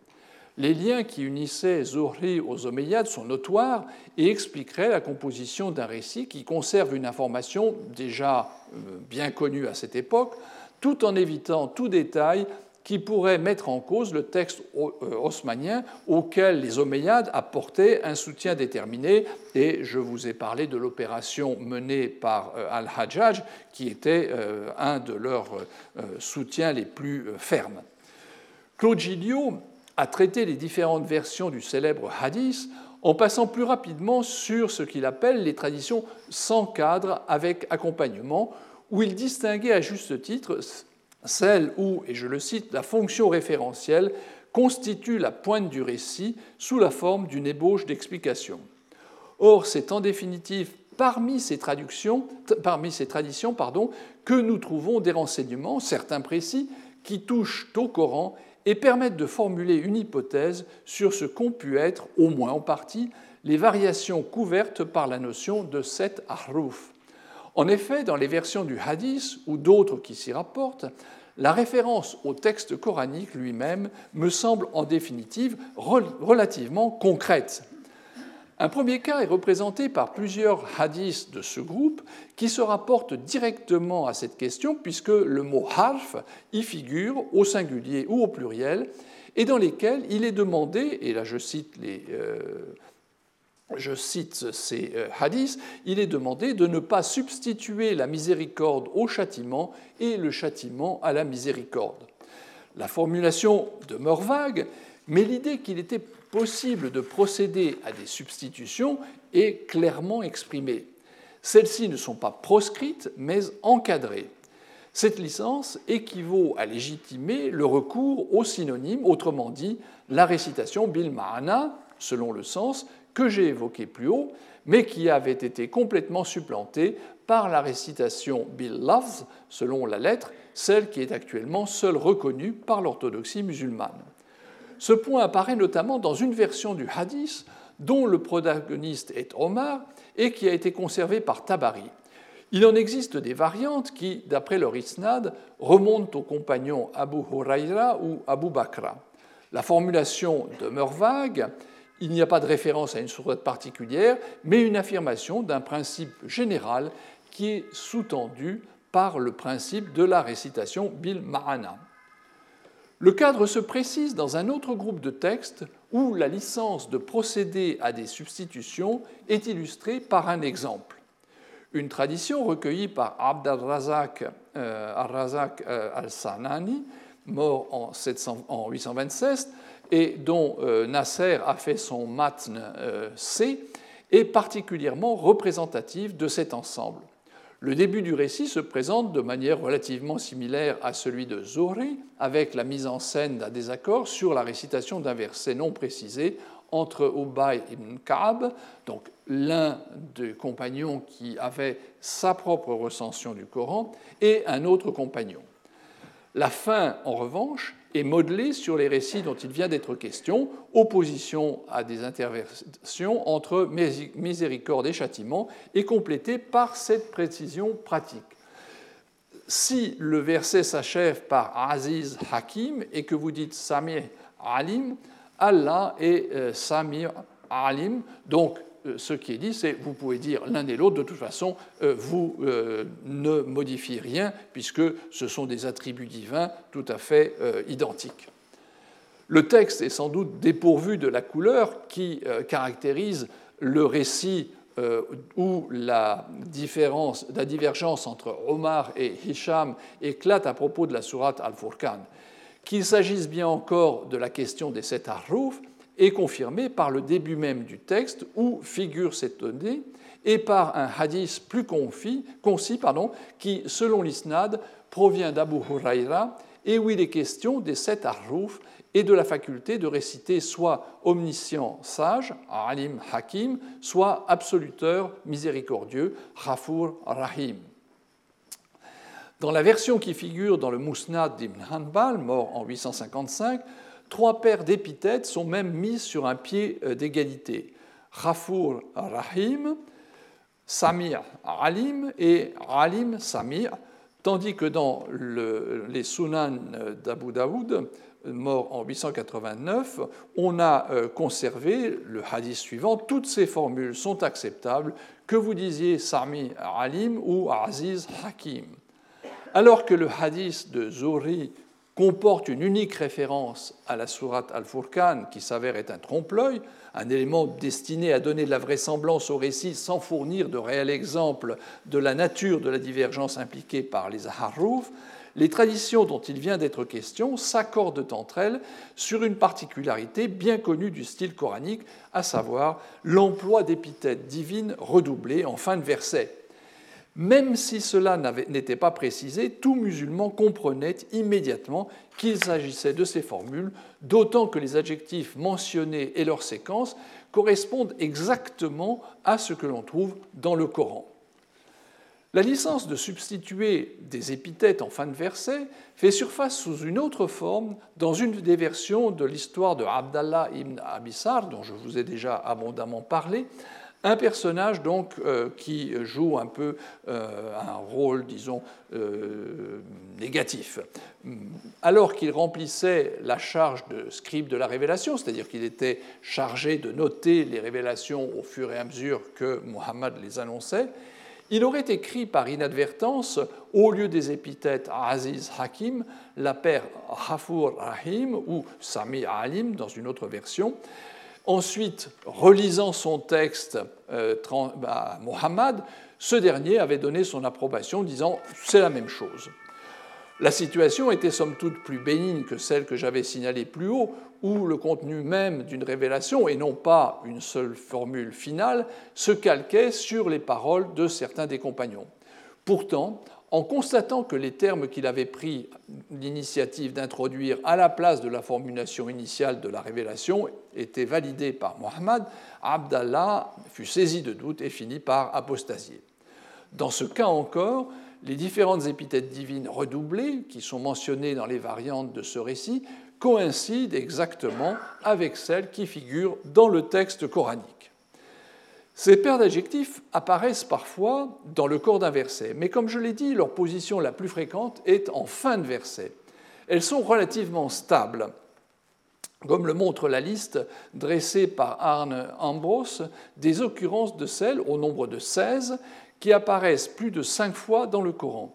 Les liens qui unissaient Zuhri aux Omeyyades sont notoires et expliqueraient la composition d'un récit qui conserve une information déjà euh, bien connue à cette époque, tout en évitant tout détail qui pourrait mettre en cause le texte euh, haussmanien auquel les Omeyyades apportaient un soutien déterminé. Et je vous ai parlé de l'opération menée par euh, Al-Hajjaj, qui était euh, un de leurs soutiens les plus fermes. Claude Gilliot a traité les différentes versions du célèbre hadith en passant plus rapidement sur ce qu'il appelle les traditions sans cadre avec accompagnement, où il distinguait à juste titre celle où, et je le cite, la fonction référentielle constitue la pointe du récit sous la forme d'une ébauche d'explication. Or, c'est en définitive parmi ces, traductions, parmi ces traditions pardon, que nous trouvons des renseignements, certains précis, qui touchent au Coran et permettent de formuler une hypothèse sur ce qu'ont pu être, au moins en partie, les variations couvertes par la notion de sept ahruf. En effet, dans les versions du hadith ou d'autres qui s'y rapportent, la référence au texte coranique lui-même me semble en définitive relativement concrète. Un premier cas est représenté par plusieurs hadiths de ce groupe qui se rapportent directement à cette question puisque le mot harf y figure au singulier ou au pluriel et dans lesquels il est demandé, et là je cite les, euh, je cite ces euh, hadiths, il est demandé de ne pas substituer la miséricorde au châtiment et le châtiment à la miséricorde. La formulation demeure vague, mais l'idée qu'il était possible de procéder à des substitutions est clairement exprimée. Celles-ci ne sont pas proscrites, mais encadrées. Cette licence équivaut à légitimer le recours au synonyme, autrement dit, la récitation bil ma'ana, selon le sens, que j'ai évoqué plus haut, mais qui avait été complètement supplanté par la récitation Bil Lafz, selon la lettre, celle qui est actuellement seule reconnue par l'orthodoxie musulmane. Ce point apparaît notamment dans une version du hadith dont le protagoniste est Omar et qui a été conservée par Tabari. Il en existe des variantes qui, d'après leur isnad, remontent aux compagnons Abu Huraira ou Abu Bakra. La formulation demeure vague, il n'y a pas de référence à une sourate particulière, mais une affirmation d'un principe général qui est sous-tendu par le principe de la récitation bil ma'ana. Le cadre se précise dans un autre groupe de textes où la licence de procéder à des substitutions est illustrée par un exemple. Une tradition recueillie par Abd al-Razak euh, euh, al-Sanani, mort en, 700, en 826, et dont euh, Nasser a fait son matn euh, C, est particulièrement représentative de cet ensemble. Le début du récit se présente de manière relativement similaire à celui de Zohri, avec la mise en scène d'un désaccord sur la récitation d'un verset non précisé entre Ubay ibn Ka'ab, donc l'un des compagnons qui avait sa propre recension du Coran, et un autre compagnon. La fin, en revanche, est modelée sur les récits dont il vient d'être question, opposition à des interventions entre miséricorde et châtiment, et complétée par cette précision pratique. Si le verset s'achève par Aziz Hakim et que vous dites Samir Alim, Allah est euh, Samir Alim, donc ce qui est dit, c'est vous pouvez dire l'un et l'autre, de toute façon, euh, vous euh, ne modifiez rien, puisque ce sont des attributs divins tout à fait identiques. Le texte est sans doute dépourvu de la couleur qui caractérise le récit où la, différence, la divergence entre Omar et Hisham éclate à propos de la sourate Al-Furqan. Qu'il s'agisse bien encore de la question des sept harouf, est confirmé par le début même du texte où figure cette donnée et par un hadith plus concis pardon, qui, selon l'isnad, provient d'Abu Huraira et où il est question des sept harjouf et de la faculté de réciter soit omniscient sage, alim hakim, soit absoluteur miséricordieux, Rafur rahim. Dans la version qui figure dans le Mousnad d'Ibn Hanbal, mort en 855, trois paires d'épithètes sont même mises sur un pied euh, d'égalité. Rafur Rahim, Samir Alim et Alim Samir, tandis que dans les Sunan d'Abu Daoud, mort en 889, on a euh, conservé le hadith suivant. Toutes ces formules sont acceptables, que vous disiez Sami Alim ou Aziz Hakim? Alors que le hadith de Zouri comporte une unique référence à la sourate Al-Furqan qui s'avère être un trompe-l'œil, un élément destiné à donner de la vraisemblance au récit sans fournir de réels exemples de la nature de la divergence impliquée par les Harrouf, les traditions dont il vient d'être question s'accordent entre elles sur une particularité bien connue du style coranique, à savoir l'emploi d'épithètes divines redoublées en fin de verset. Même si cela n'était pas précisé, tout musulman comprenait immédiatement qu'il s'agissait de ces formules, d'autant que les adjectifs mentionnés et leurs séquences correspondent exactement à ce que l'on trouve dans le Coran. La licence de substituer des épithètes en fin de verset fait surface sous une autre forme dans une des versions de l'histoire de Abdallah ibn Abissar, dont je vous ai déjà abondamment parlé, un personnage donc euh, qui joue un peu euh, un rôle, disons, euh, négatif. Alors qu'il remplissait la charge de scribe de la révélation, c'est-à-dire qu'il était chargé de noter les révélations au fur et à mesure que Muhammad les annonçait, il aurait écrit par inadvertance, au lieu des épithètes Aziz Hakim, la paire Hafur Rahim ou Sami Alim dans une autre version, Ensuite, relisant son texte euh, à Mohammed, ce dernier avait donné son approbation, disant c'est la même chose. La situation était somme toute plus bénigne que celle que j'avais signalée plus haut, où le contenu même d'une révélation, et non pas une seule formule finale, se calquait sur les paroles de certains des compagnons. Pourtant, en constatant que les termes qu'il avait pris l'initiative d'introduire à la place de la formulation initiale de la révélation étaient validés par Mohammed, Abdallah fut saisi de doute et finit par apostasier. Dans ce cas encore, les différentes épithètes divines redoublées, qui sont mentionnées dans les variantes de ce récit, coïncident exactement avec celles qui figurent dans le texte coranique. Ces paires d'adjectifs apparaissent parfois dans le corps d'un verset, mais comme je l'ai dit, leur position la plus fréquente est en fin de verset. Elles sont relativement stables, comme le montre la liste dressée par Arne Ambrose des occurrences de celles, au nombre de 16, qui apparaissent plus de cinq fois dans le Coran.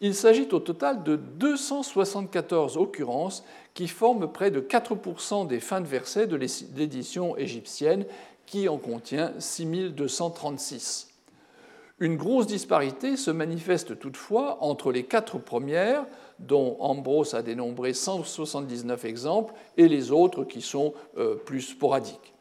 Il s'agit au total de 274 occurrences qui forment près de 4% des fins de versets de l'édition égyptienne qui en contient 6236. Une grosse disparité se manifeste toutefois entre les quatre premières, dont Ambrose a dénombré 179 exemples, et les autres qui sont euh, plus sporadiques.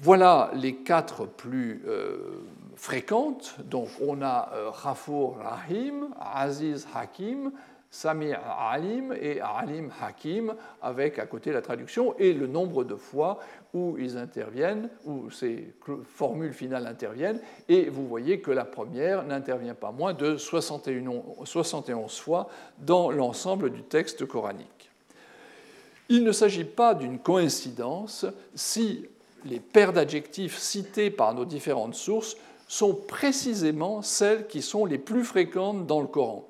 Voilà les quatre plus euh, fréquentes. Donc on a euh, Rahim, Aziz Hakim, Samir Alim et Alim Hakim, avec à côté la traduction et le nombre de fois où ils interviennent, où ces formules finales interviennent, et vous voyez que la première n'intervient pas moins de 71 fois dans l'ensemble du texte coranique. Il ne s'agit pas d'une coïncidence si les paires d'adjectifs cités par nos différentes sources sont précisément celles qui sont les plus fréquentes dans le Coran.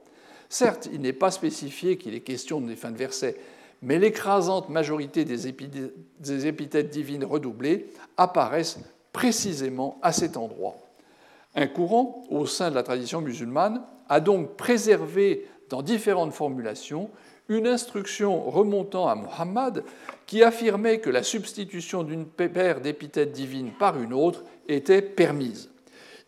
Certes, il n'est pas spécifié qu'il est question des fins de versets, mais l'écrasante majorité des, épithètes divines redoublées apparaissent précisément à cet endroit. Un courant, au sein de la tradition musulmane, a donc préservé dans différentes formulations une instruction remontant à Muhammad qui affirmait que la substitution d'une paire d'épithètes divines par une autre était permise.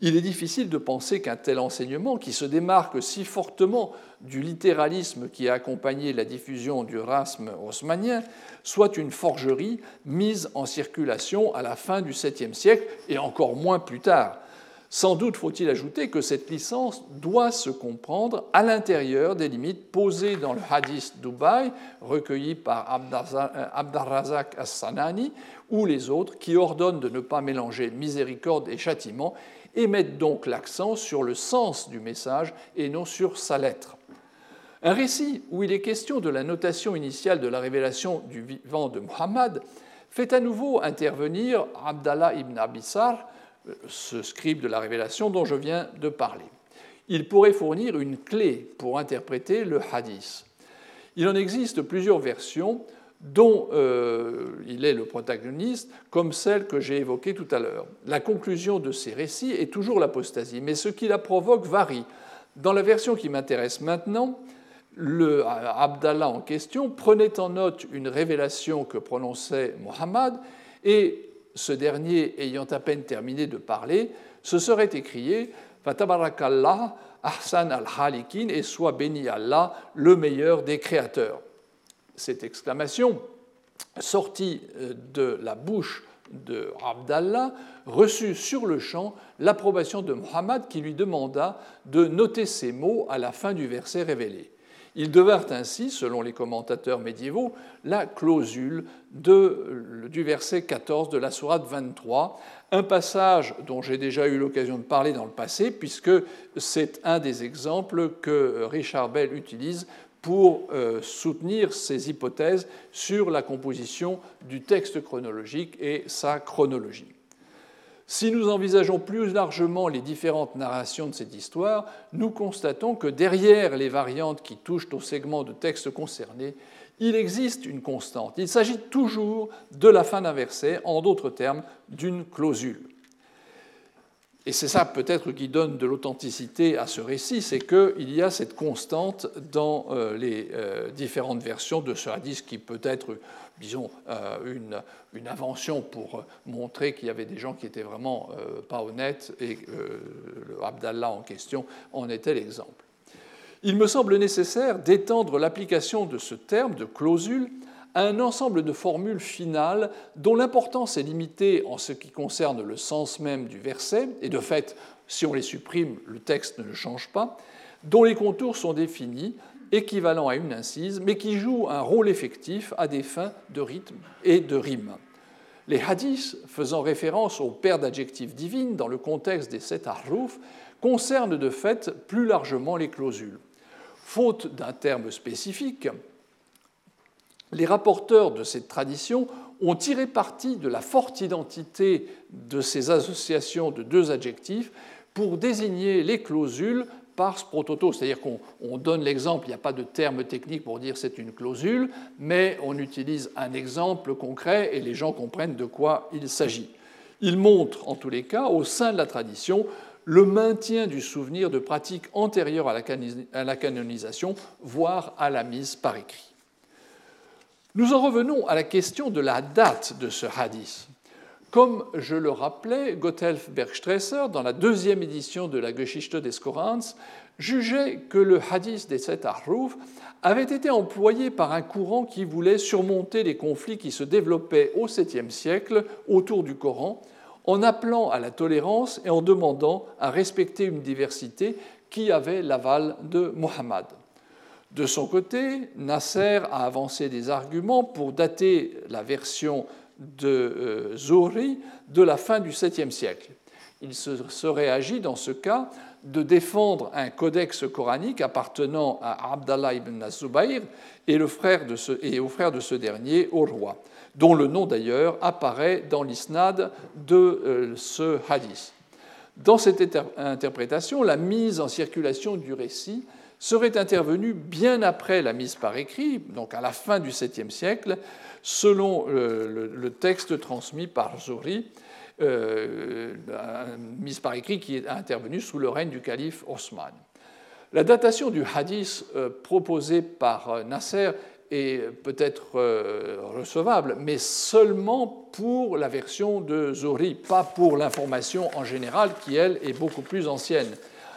Il est difficile de penser qu'un tel enseignement, qui se démarque si fortement du littéralisme qui a accompagné la diffusion du rasme haussmannien, soit une forgerie mise en circulation à la fin du 7e siècle et encore moins plus tard. Sans doute faut-il ajouter que cette licence doit se comprendre à l'intérieur des limites posées dans le hadith Dubaï, recueilli par Abdarrazak As-Sanani, ou les autres, qui ordonnent de ne pas mélanger miséricorde et châtiment, et mettent donc l'accent sur le sens du message et non sur sa lettre. Un récit où il est question de la notation initiale de la révélation du vivant de Muhammad fait à nouveau intervenir Abdallah ibn Abissar, ce scribe de la révélation dont je viens de parler. Il pourrait fournir une clé pour interpréter le hadith. Il en existe plusieurs versions dont euh, il est le protagoniste, comme celle que j'ai évoquée tout à l'heure. La conclusion de ces récits est toujours l'apostasie, mais ce qui la provoque varie. Dans la version qui m'intéresse maintenant, le Abdallah en question prenait en note une révélation que prononçait Mohammed et ce dernier ayant à peine terminé de parler, se serait écrié Fatabarakallah, Ahsan al-Halikin, et soit béni Allah, le meilleur des créateurs. Cette exclamation, sortie euh, de la bouche de Abdallah, reçut sur le champ l'approbation de Mohammed qui lui demanda de noter ces mots à la fin du verset révélé. Ils devinrent ainsi, selon les commentateurs médiévaux, la clausule du verset 14 de la Sourate 23, un passage dont j'ai déjà eu l'occasion de parler dans le passé, puisque c'est un des exemples que Richard Bell utilise pour euh, soutenir ses hypothèses sur la composition du texte chronologique et sa chronologie. Si nous envisageons plus largement les différentes narrations de cette histoire, nous constatons que derrière les variantes qui touchent au segment de texte concerné, il existe une constante. Il s'agit toujours de la fin d'un verset, en d'autres termes, d'une clausule. Et c'est ça peut-être qui donne de l'authenticité à ce récit, c'est qu'il y a cette constante dans euh, les euh, différentes versions de ce hadith qui peut être, disons, euh, une, une, invention pour montrer qu'il y avait des gens qui étaient vraiment pas honnêtes et le Abdallah en question en était l'exemple. Il me semble nécessaire d'étendre l'application de ce terme de clausule un ensemble de formules finales dont l'importance est limitée en ce qui concerne le sens même du verset, et de fait, si on les supprime, le texte ne change pas, dont les contours sont définis, équivalents à une incise, mais qui jouent un rôle effectif à des fins de rythme et de rime. Les hadiths, faisant référence aux paires d'adjectifs divines dans le contexte des sept harrouf, concernent de fait plus largement les clausules. Faute d'un terme spécifique, les rapporteurs de cette tradition ont tiré parti de la forte identité de ces associations de deux adjectifs pour désigner les clausules par prototo, c'est-à-dire qu'on donne l'exemple, il n'y a pas de terme technique pour dire c'est une clausule, mais on utilise un exemple concret et les gens comprennent de quoi il s'agit. Il montre en tous les cas, au sein de la tradition, le maintien du souvenir de pratiques antérieures à la canonisation, voire à la mise par écrit. Nous en revenons à la question de la date de ce hadith. Comme je le rappelais, Gotthelf Bergstresser, dans la deuxième édition de la Geschichte des Korans, jugeait que le hadith des sept Ahruf avait été employé par un courant qui voulait surmonter les conflits qui se développaient au 7e siècle autour du Coran, en appelant à la tolérance et en demandant à respecter une diversité qui avait l'aval de Muhammad. De son côté, Nasser a avancé des arguments pour dater la version de euh, Zohri de la fin du 7e siècle. Il serait agi dans ce cas de défendre un codex coranique appartenant à Abdallah ibn Zubayr et, et au frère de ce dernier, au roi, dont le nom d'ailleurs apparaît dans l'isnad de euh, ce hadith. Dans cette interprétation, la mise en circulation du récit serait intervenu bien après la mise par écrit, donc à la fin du 7e siècle, selon le, texte transmis par Zohri, euh, mise par écrit qui est intervenu sous le règne du calife Osman. La datation du hadith euh, proposée par euh, Nasser est peut-être recevable, mais seulement pour la version de Zohri, pas pour l'information en général qui, elle, est beaucoup plus ancienne.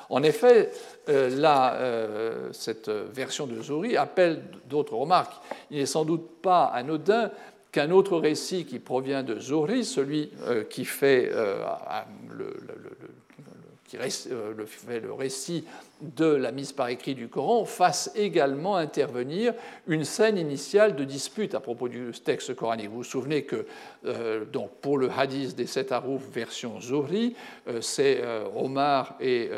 En effet, euh, euh, cette version de Zouri appelle d'autres remarques. Il n'est sans doute pas anodin qu'un autre récit qui provient de Zouri, celui euh, qui fait le, fait le récit de la mise par écrit du Coran fasse également intervenir une scène initiale de dispute à propos du texte coranique. Vous vous souvenez que euh, donc pour le hadith des sept harouf version Zohri, euh, c'est euh, Omar et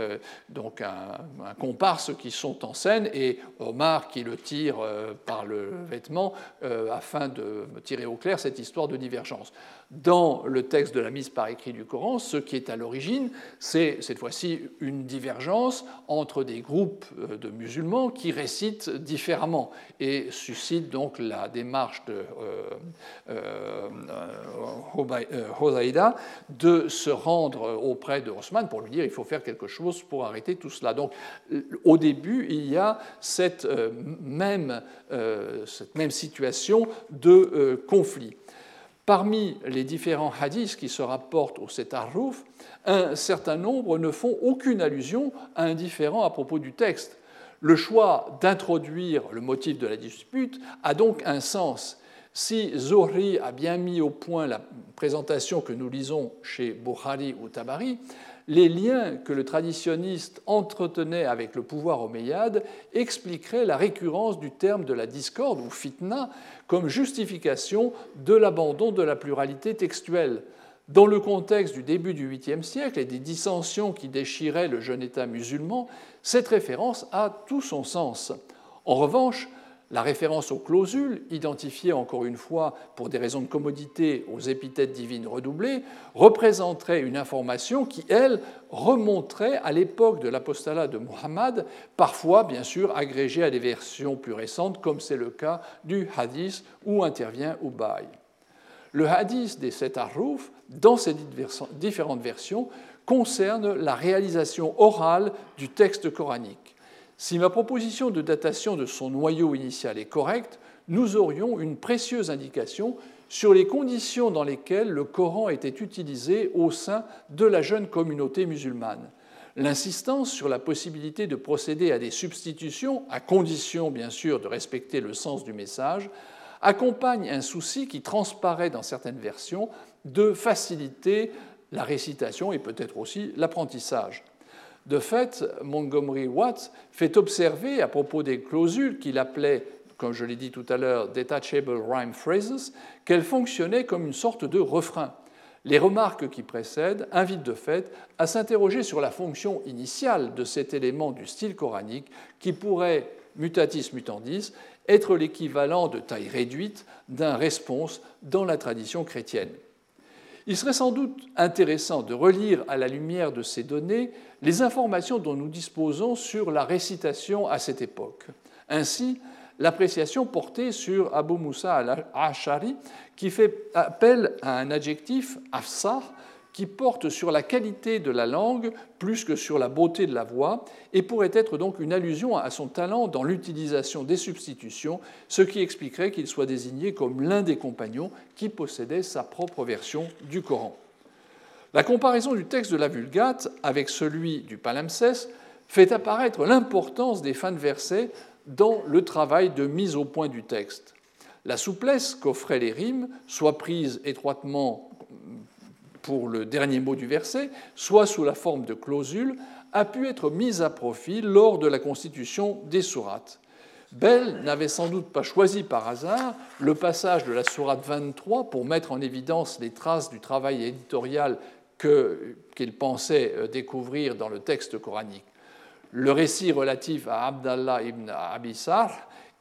donc un, comparse qui sont en scène et Omar qui le tire par le vêtement afin de tirer au clair cette histoire de divergence. Dans le texte de la mise par écrit du Coran, ce qui est à l'origine, c'est cette fois-ci une divergence entre des groupes de musulmans qui récitent différemment et suscite donc la démarche de Hosaïda euh, de se rendre auprès de Haussmann pour lui dire il faut faire quelque chose pour arrêter tout cela. Donc au début, il y a cette euh, même, euh, cette même situation de conflit. Parmi les différents hadiths qui se rapportent au Setarrouf, un certain nombre ne font aucune allusion à un différent à propos du texte. Le choix d'introduire le motif de la dispute a donc un sens si Zohri a bien mis au point la présentation que nous lisons chez Bukhari ou Tabari, les liens que le traditionniste entretenait avec le pouvoir omeyyade expliqueraient la récurrence du terme de la discorde ou fitna comme justification de l'abandon de la pluralité textuelle. Dans le contexte du début du 8e siècle et des dissensions qui déchiraient le jeune État musulman, cette référence a tout son sens. En revanche, la référence aux clausules, identifiées encore une fois pour des raisons de commodité aux épithètes divines redoublées, représenterait une information qui, elle, remonterait à l'époque de l'apostolat de Muhammad, parfois bien sûr agrégée à des versions plus récentes, comme c'est le cas du hadith où intervient Ubay. Le hadith des sept Arrouf, dans ses différentes versions, concerne la réalisation orale du texte coranique. Si ma proposition de datation de son noyau initial est correcte, nous aurions une précieuse indication sur les conditions dans lesquelles le Coran était utilisé au sein de la jeune communauté musulmane. L'insistance sur la possibilité de procéder à des substitutions, à condition bien sûr de respecter le sens du message, accompagne un souci qui transparaît dans certaines versions de faciliter la récitation et peut-être aussi l'apprentissage. De fait, Montgomery Watts fait observer à propos des clausules qu'il appelait, comme je l'ai dit tout à l'heure, detachable rhyme phrases, qu'elles fonctionnaient comme une sorte de refrain. Les remarques qui précèdent invitent de fait à s'interroger sur la fonction initiale de cet élément du style coranique qui pourrait, mutatis mutandis, être l'équivalent de taille réduite d'un response dans la tradition chrétienne. Il serait sans doute intéressant de relire à la lumière de ces données les informations dont nous disposons sur la récitation à cette époque. Ainsi, l'appréciation portée sur Abu Musa al-Ashari, qui fait appel à un adjectif, afsar, qui porte sur la qualité de la langue plus que sur la beauté de la voix, et pourrait être donc une allusion à son talent dans l'utilisation des substitutions, ce qui expliquerait qu'il soit désigné comme l'un des compagnons qui possédait sa propre version du Coran. La comparaison du texte de la Vulgate avec celui du palimpseste fait apparaître l'importance des fins de versets dans le travail de mise au point du texte. La souplesse qu'offraient les rimes, soit prise étroitement pour le dernier mot du verset, soit sous la forme de clausules, a pu être mise à profit lors de la constitution des sourates. Bell n'avait sans doute pas choisi par hasard le passage de la sourate 23 pour mettre en évidence les traces du travail éditorial qu'il pensait euh, découvrir dans le texte coranique. Le récit relatif à Abdallah ibn Abissar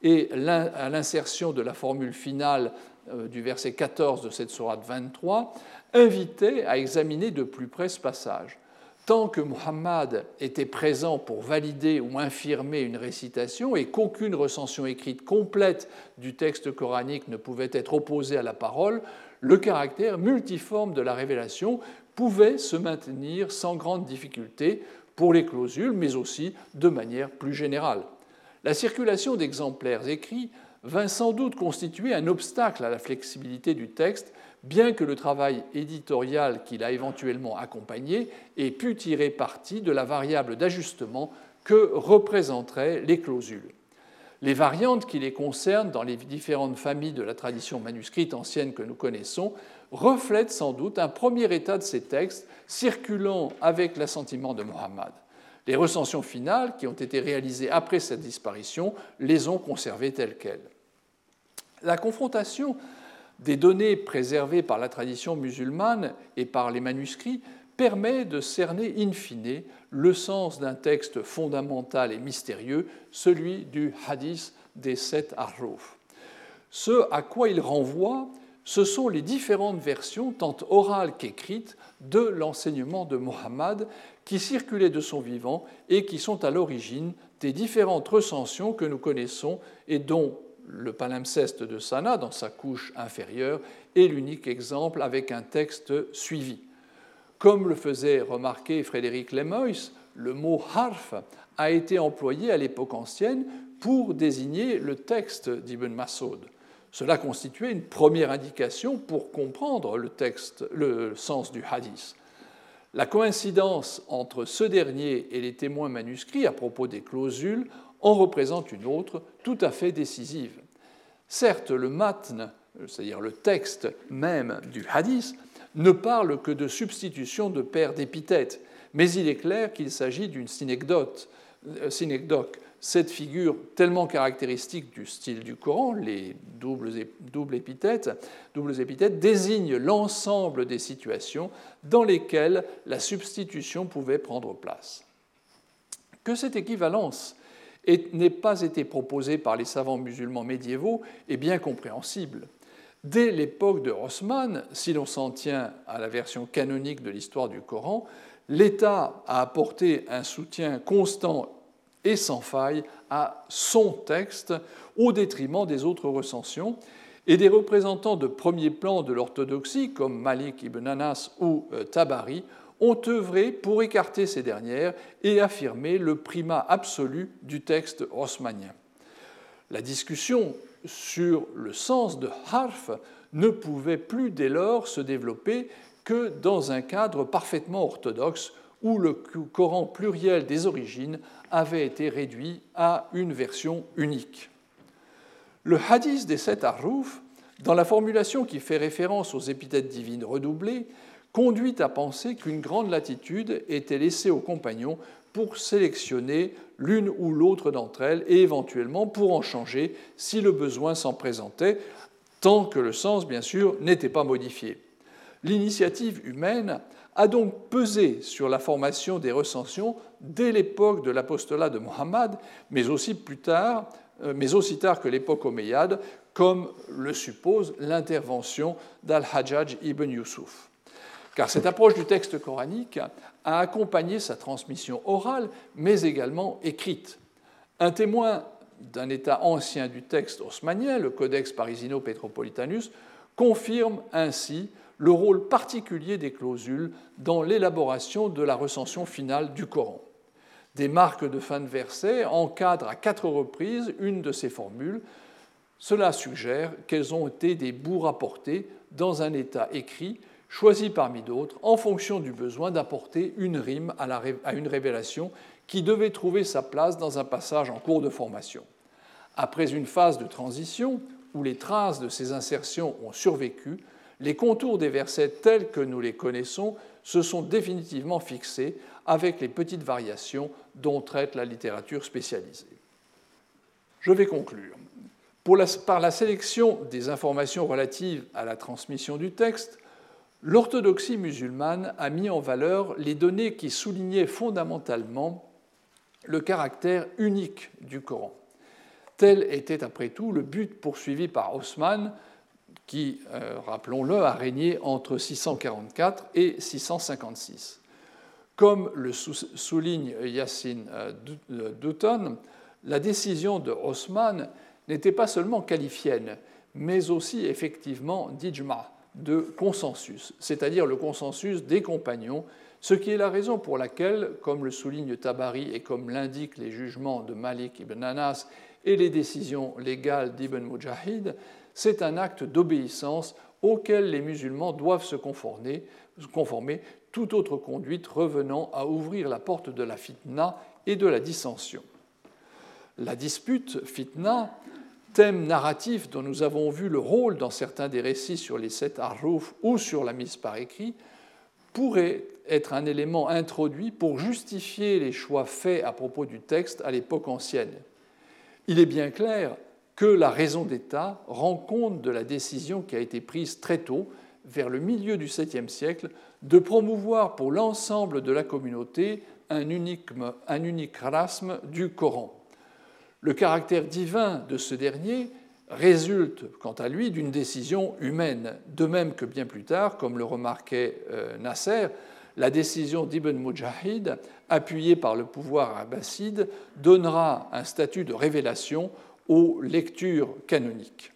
et l'insertion de la formule finale euh, du verset 14 de cette sourate 23 invitait à examiner de plus près ce passage. Tant que Muhammad était présent pour valider ou infirmer une récitation et qu'aucune recension écrite complète du texte coranique ne pouvait être opposée à la parole, le caractère multiforme de la révélation pouvait se maintenir sans grande difficulté pour les clausules, mais aussi de manière plus générale. La circulation d'exemplaires écrits vint sans doute constituer un obstacle à la flexibilité du texte bien que le travail éditorial qu'il a éventuellement accompagné ait pu tirer parti de la variable d'ajustement que représenteraient les clausules. Les variantes qui les concernent dans les différentes familles de la tradition manuscrite ancienne que nous connaissons reflète sans doute un premier état de ces textes circulant avec l'assentiment de Mohammed. Les recensions finales, qui ont été réalisées après sa disparition, les ont conservées telles quelles. La confrontation des données préservées par la tradition musulmane et par les manuscrits permet de cerner in fine le sens d'un texte fondamental et mystérieux, celui du hadith des sept arrouf. Ce à quoi il renvoie, ce sont les différentes versions, tant orales qu'écrites, de l'enseignement de Mohammed qui circulaient de son vivant et qui sont à l'origine des différentes recensions que nous connaissons et dont le palimpseste de Sana, dans sa couche inférieure, est l'unique exemple avec un texte suivi. Comme le faisait remarquer Frédéric Lemoyce, le mot harf a été employé à l'époque ancienne pour désigner le texte d'Ibn Masoud. Cela constituait une première indication pour comprendre le, texte, le sens du hadith. La coïncidence entre ce dernier et les témoins manuscrits à propos des clausules en représente une autre tout à fait décisive. Certes, le matn, c'est-à-dire le texte même du hadith, ne parle que de substitution de paires d'épithètes, mais il est clair qu'il s'agit d'une euh, synecdoque, cette figure tellement caractéristique du style du Coran, les doubles, épithètes, doubles épithètes désignent l'ensemble des situations dans lesquelles la substitution pouvait prendre place. Que cette équivalence n'ait pas été proposée par les savants musulmans médiévaux est bien compréhensible. Dès l'époque de Haussmann, si l'on s'en tient à la version canonique de l'histoire du Coran, l'État a apporté un soutien constant et sans faille à son texte au détriment des autres recensions, et des représentants de premier plan de l'orthodoxie, comme Malik ibn Anas ou euh, Tabari, ont œuvré pour écarter ces dernières et affirmer le primat absolu du texte haussmannien. La discussion sur le sens de harf ne pouvait plus dès lors se développer que dans un cadre parfaitement orthodoxe où le Coran pluriel des origines avait été réduit à une version unique. Le hadith des sept Arrouf, dans la formulation qui fait référence aux épithètes divines redoublées, conduit à penser qu'une grande latitude était laissée aux compagnons pour sélectionner l'une ou l'autre d'entre elles et éventuellement pour en changer si le besoin s'en présentait, tant que le sens, bien sûr, n'était pas modifié. L'initiative humaine a donc pesé sur la formation des recensions dès l'époque de l'apostolat de Mohammed, mais aussi plus tard, euh, mais aussi tard que l'époque omeyyade, comme le suppose l'intervention d'Al-Hajjaj ibn Yusuf. Car cette approche du texte coranique a accompagné sa transmission orale, mais également écrite. Un témoin d'un état ancien du texte haussmannien, le Codex Parisino-Petropolitanus, confirme ainsi le rôle particulier des clausules dans l'élaboration de la recension finale du Coran. Des marques de fin de verset encadrent à quatre reprises une de ces formules. Cela suggère qu'elles ont été des bouts rapportés dans un état écrit, choisi parmi d'autres, en fonction du besoin d'apporter une rime à, une révélation qui devait trouver sa place dans un passage en cours de formation. Après une phase de transition, où les traces de ces insertions ont survécu, les contours des versets tels que nous les connaissons se sont définitivement fixés avec les petites variations dont traite la littérature spécialisée. Je vais conclure. par la sélection des informations relatives à la transmission du texte, l'orthodoxie musulmane a mis en valeur les données qui soulignaient fondamentalement le caractère unique du Coran. Tel était après tout le but poursuivi par Haussmann qui, euh, rappelons-le, a régné entre 644 et 656. Comme le souligne Yassine euh, Douton, la décision de Haussmann n'était pas seulement qualifienne, mais aussi effectivement d'ijma, de consensus, c'est-à-dire le consensus des compagnons, ce qui est la raison pour laquelle, comme le souligne Tabari et comme l'indiquent les jugements de Malik ibn Anas et les décisions légales d'Ibn Mujahid, c'est un acte d'obéissance auquel les musulmans doivent se conformer, conformer, toute autre conduite revenant à ouvrir la porte de la fitna et de la dissension. La dispute fitna thème narratif dont nous avons vu le rôle dans certains des récits sur les sept arrouf ou sur la mise par écrit, pourrait être un élément introduit pour justifier les choix faits à propos du texte à l'époque ancienne. Il est bien clair que la raison d'État rend compte de la décision qui a été prise très tôt, vers le milieu du 7e siècle, de promouvoir pour l'ensemble de la communauté un unique, un unique rasme du Coran. Le caractère divin de ce dernier résulte, quant à lui, d'une décision humaine, de même que bien plus tard, comme le remarquait euh, Nasser, la décision d'Ibn Mujahid, appuyée par le pouvoir abbasside, donnera un statut de révélation aux lectures canoniques.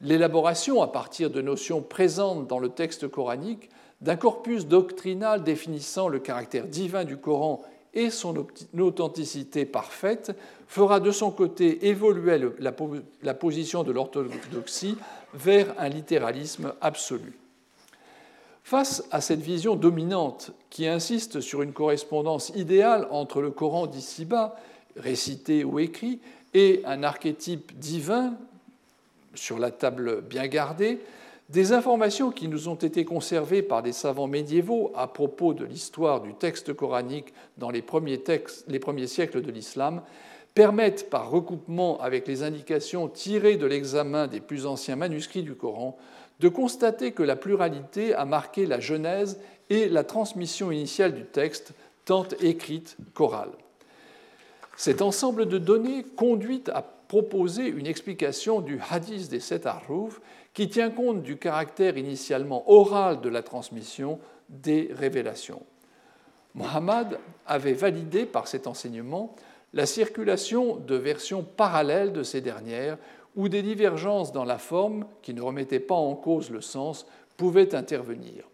L'élaboration, à partir de notions présentes dans le texte coranique, d'un corpus doctrinal définissant le caractère divin du Coran et son authenticité parfaite fera de son côté évoluer la position de l'orthodoxie vers un littéralisme absolu. Face à cette vision dominante qui insiste sur une correspondance idéale entre le Coran d'ici-bas, récité ou écrit, et un archétype divin sur la table bien gardée, des informations qui nous ont été conservées par des savants médiévaux à propos de l'histoire du texte coranique dans les premiers, les premiers siècles de l'islam permettent, par recoupement avec les indications tirées de l'examen des plus anciens manuscrits du Coran, de constater que la pluralité a marqué la genèse et la transmission initiale du texte, tant écrite qu'orale. Cet ensemble de données conduit à proposer une explication du hadith des sept qui tient compte du caractère initialement oral de la transmission des révélations. Muhammad avait validé par cet enseignement la circulation de versions parallèles de ces dernières où des divergences dans la forme, qui ne remettaient pas en cause le sens, pouvaient intervenir.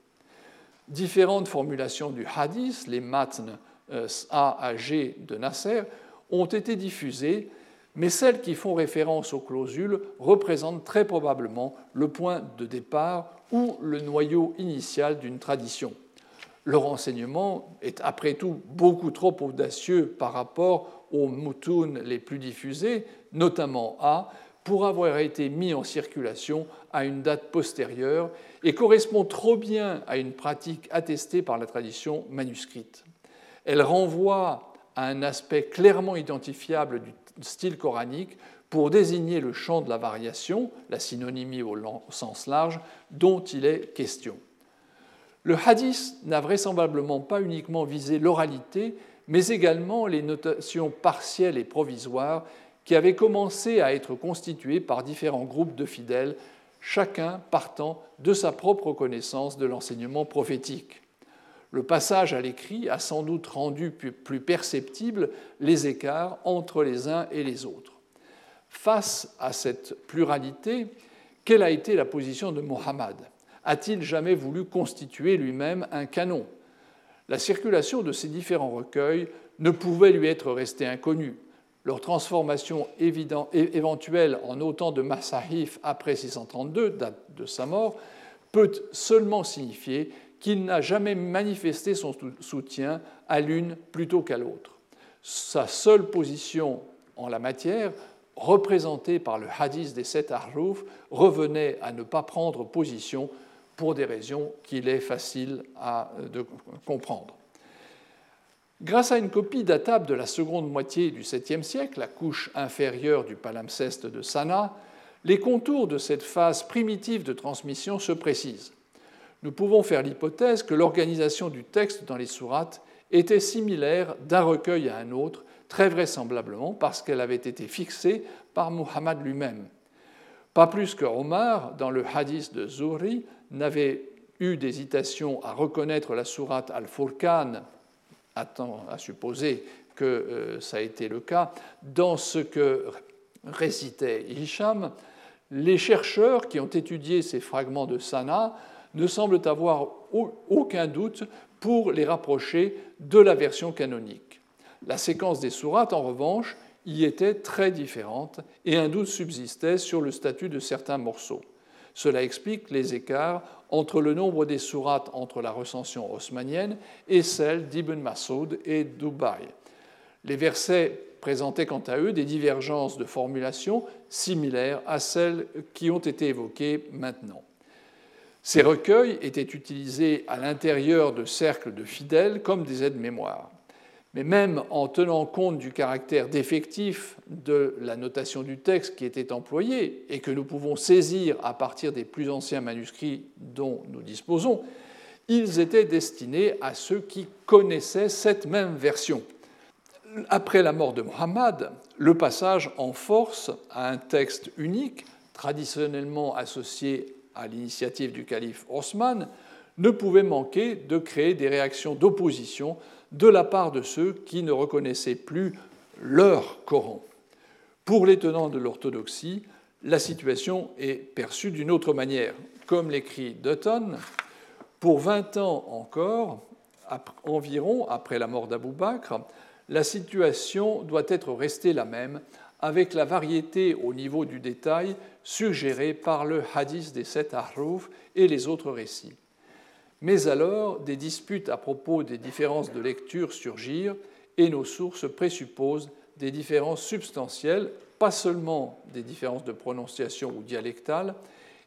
Différentes formulations du hadith, les matn euh, A à G de Nasser, ont été diffusées mais celles qui font référence aux clausules représentent très probablement le point de départ ou le noyau initial d'une tradition. Le renseignement est après tout beaucoup trop audacieux par rapport aux moutounes les plus diffusés, notamment A, pour avoir été mis en circulation à une date postérieure et correspond trop bien à une pratique attestée par la tradition manuscrite. Elle renvoie à un aspect clairement identifiable du style coranique pour désigner le champ de la variation, la synonymie au sens large, dont il est question. Le hadith n'a vraisemblablement pas uniquement visé l'oralité, mais également les notations partielles et provisoires qui avaient commencé à être constituées par différents groupes de fidèles, chacun partant de sa propre connaissance de l'enseignement prophétique. Le passage à l'écrit a sans doute rendu plus perceptibles les écarts entre les uns et les autres. Face à cette pluralité, quelle a été la position de Mohammed? A-t-il jamais voulu constituer lui-même un canon? La circulation de ces différents recueils ne pouvait lui être restée inconnue. Leur transformation éventuelle en autant de Masahif après 632, date de sa mort, peut seulement signifier qu'il n'a jamais manifesté son soutien à l'une plutôt qu'à l'autre. Sa seule position en la matière, représentée par le hadith des sept arrouf, revenait à ne pas prendre position pour des raisons qu'il est facile à, de comprendre. Grâce à une copie datable de la seconde moitié du 7e siècle, la couche inférieure du palimpseste de Sana, les contours de cette phase primitive de transmission se précisent nous pouvons faire l'hypothèse que l'organisation du texte dans les sourates était similaire d'un recueil à un autre, très vraisemblablement parce qu'elle avait été fixée par Muhammad lui-même. Pas plus que Omar, dans le hadith de Zuhri, n'avait eu d'hésitation à reconnaître la sourate Al-Furqan, à supposer que euh, ça a été le cas, dans ce que récitait Hisham, les chercheurs qui ont étudié ces fragments de Sana ne semblent avoir aucun doute pour les rapprocher de la version canonique. La séquence des sourates, en revanche, y était très différente et un doute subsistait sur le statut de certains morceaux. Cela explique les écarts entre le nombre des sourates entre la recension haussmanienne et celle d'Ibn Masoud et d'Ubaï. Les versets présentaient quant à eux des divergences de formulation similaires à celles qui ont été évoquées maintenant. Ces recueils étaient utilisés à l'intérieur de cercles de fidèles comme des aides-mémoires. Mais même en tenant compte du caractère défectif de la notation du texte qui était employée et que nous pouvons saisir à partir des plus anciens manuscrits dont nous disposons, ils étaient destinés à ceux qui connaissaient cette même version. Après la mort de Muhammad, le passage en force à un texte unique, traditionnellement associé à l'initiative du calife Osman, ne pouvait manquer de créer des réactions d'opposition de la part de ceux qui ne reconnaissaient plus leur Coran. Pour les tenants de l'orthodoxie, la situation est perçue d'une autre manière. Comme l'écrit Dutton, pour 20 ans encore, environ après la mort d'Abou Bakr, la situation doit être restée la même, avec la variété au niveau du détail suggérée par le hadith des sept Ahruf et les autres récits. Mais alors, des disputes à propos des différences de lecture surgirent et nos sources présupposent des différences substantielles, pas seulement des différences de prononciation ou dialectales,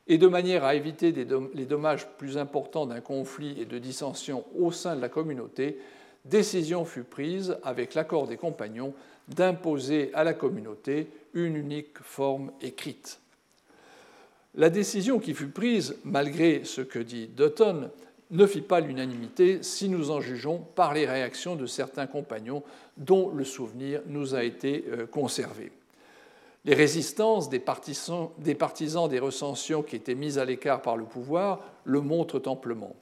et de manière à éviter les dommages plus importants d'un conflit et de dissension au sein de la communauté, décision fut prise, avec l'accord des compagnons, d'imposer à la communauté une unique forme écrite. La décision qui fut prise, malgré ce que dit Dutton, ne fit pas l'unanimité si nous en jugeons par les réactions de certains compagnons dont le souvenir nous a été euh, conservé. Les résistances des partisans, des recensions qui étaient mis à l'écart par le pouvoir le montrent amplement.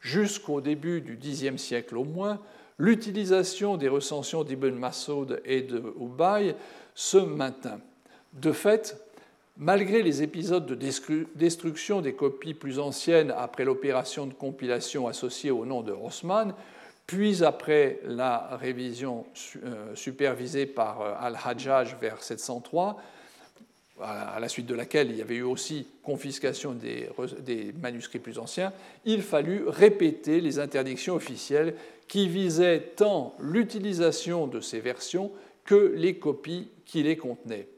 Jusqu'au début du Xe siècle au moins, l'utilisation des recensions d'Ibn Masoud et de Ubay se maintint. De fait, Malgré les épisodes de destruction des copies plus anciennes après l'opération de compilation associée au nom de Haussmann, puis après la révision euh, supervisée par euh, Al-Hajjaj vers 703, à la suite de laquelle il y avait eu aussi confiscation des, manuscrits plus anciens, il fallut répéter les interdictions officielles qui visaient tant l'utilisation de ces versions que les copies qui les contenaient.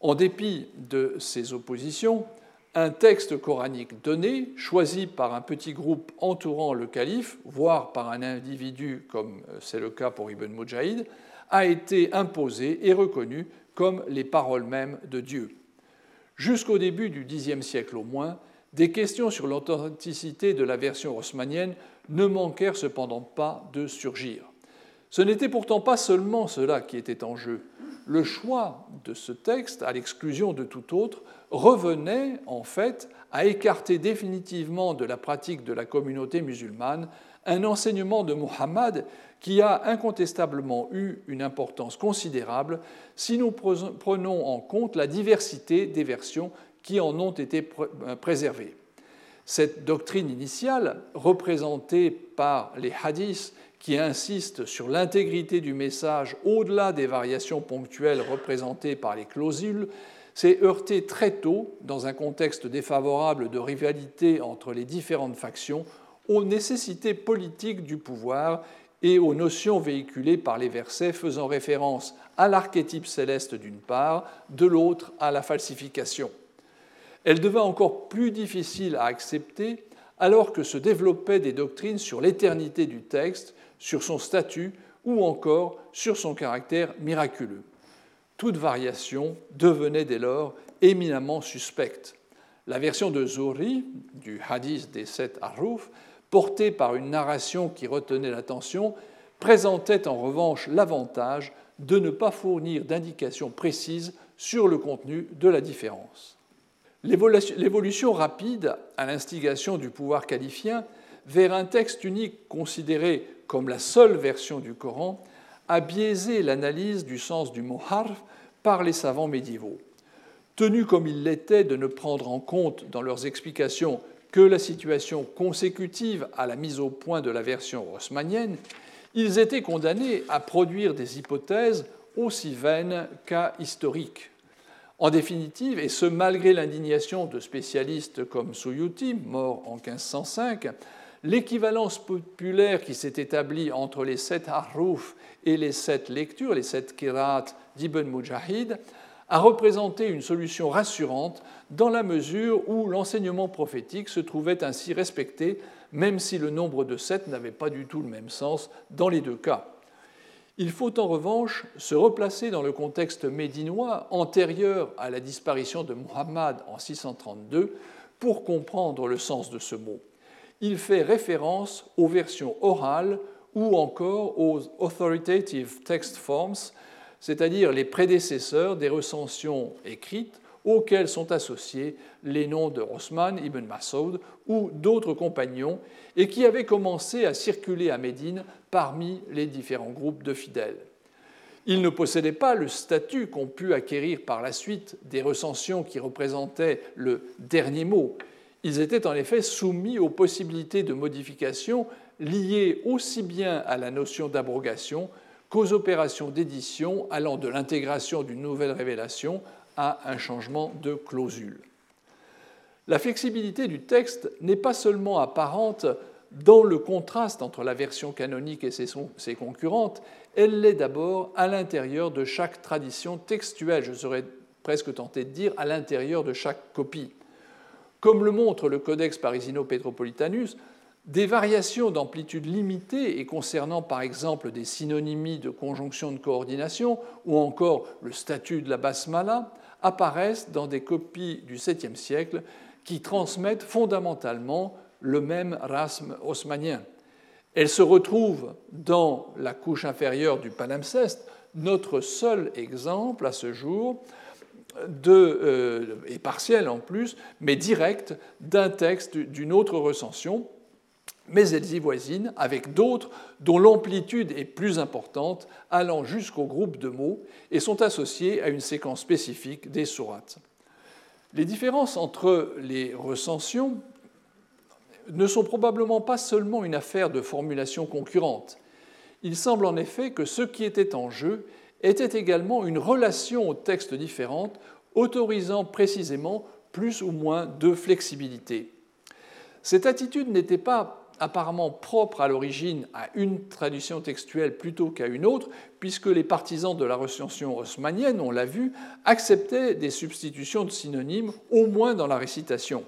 En dépit de ces oppositions, un texte coranique donné, choisi par un petit groupe entourant le calife, voire par un individu comme c'est le cas pour Ibn Mujahid, a été imposé et reconnu comme les paroles mêmes de Dieu. Jusqu'au début du Xe siècle au moins, des questions sur l'authenticité de la version haussmannienne ne manquèrent cependant pas de surgir. Ce n'était pourtant pas seulement cela qui était en jeu le choix de ce texte, à l'exclusion de tout autre, revenait en fait à écarter définitivement de la pratique de la communauté musulmane un enseignement de Muhammad qui a incontestablement eu une importance considérable si nous prenons en compte la diversité des versions qui en ont été préservées. Cette doctrine initiale, représentée par les hadiths qui insiste sur l'intégrité du message au-delà des variations ponctuelles représentées par les clausules, s'est heurté très tôt, dans un contexte défavorable de rivalité entre les différentes factions, aux nécessités politiques du pouvoir et aux notions véhiculées par les versets faisant référence à l'archétype céleste d'une part, de l'autre à la falsification. Elle devint encore plus difficile à accepter alors que se développaient des doctrines sur l'éternité du texte sur son statut ou encore sur son caractère miraculeux. Toute variation devenait dès lors éminemment suspecte. La version de Zohri, du hadith des sept Aruf, portée par une narration qui retenait l'attention, présentait en revanche l'avantage de ne pas fournir d'indications précises sur le contenu de la différence. L'évolution rapide, à l'instigation du pouvoir qualifien, vers un texte unique considéré comme la seule version du Coran, a biaisé l'analyse du sens du mot harf par les savants médiévaux. Tenus comme ils l'étaient de ne prendre en compte dans leurs explications que la situation consécutive à la mise au point de la version haussmannienne, ils étaient condamnés à produire des hypothèses aussi vaines qu'à historiques. En définitive, et ce malgré l'indignation de spécialistes comme Suyuti, mort en 1505, l'équivalence populaire qui s'est établie entre les sept harouf et les sept lectures, les sept kirat d'Ibn Mujahid, a représenté une solution rassurante dans la mesure où l'enseignement prophétique se trouvait ainsi respecté, même si le nombre de sept n'avait pas du tout le même sens dans les deux cas. Il faut en revanche se replacer dans le contexte médinois antérieur à la disparition de Muhammad en 632 pour comprendre le sens de ce mot. Il fait référence aux versions orales ou encore aux authoritative text forms, c'est-à-dire les prédécesseurs des recensions écrites auxquelles sont associés les noms de Osman ibn Masoud ou d'autres compagnons et qui avaient commencé à circuler à Médine parmi les différents groupes de fidèles. Ils ne possédaient pas le statut qu'ont pu acquérir par la suite des recensions qui représentaient le dernier mot. Ils étaient en effet soumis aux possibilités de modification liées aussi bien à la notion d'abrogation qu'aux opérations d'édition allant de l'intégration d'une nouvelle révélation à un changement de clausule. La flexibilité du texte n'est pas seulement apparente dans le contraste entre la version canonique et ses concurrentes, elle l'est d'abord à l'intérieur de chaque tradition textuelle, je serais presque tenté de dire à l'intérieur de chaque copie. Comme le montre le Codex Parisino-Petropolitanus, des variations d'amplitude limitée et concernant par exemple des synonymies de conjonction de coordination ou encore le statut de la basmala apparaissent dans des copies du 7e siècle qui transmettent fondamentalement le même rasme haussmannien. Elles se retrouvent dans la couche inférieure du palimpseste, notre seul exemple à ce jour, de, euh, et partiel en plus, mais direct d'un texte d'une autre recension, mais elles y voisinent avec d'autres dont l'amplitude est plus importante, allant jusqu'au groupe de mots, et sont associées à une séquence spécifique des sourates. Les différences entre les recensions ne sont probablement pas seulement une affaire de formulation concurrente. Il semble en effet que ce qui était en jeu était également une relation aux textes différentes, autorisant précisément plus ou moins de flexibilité. Cette attitude n'était pas apparemment propre à l'origine à une tradition textuelle plutôt qu'à une autre, puisque les partisans de la recension haussmannienne, on l'a vu, acceptaient des substitutions de synonymes, au moins dans la récitation.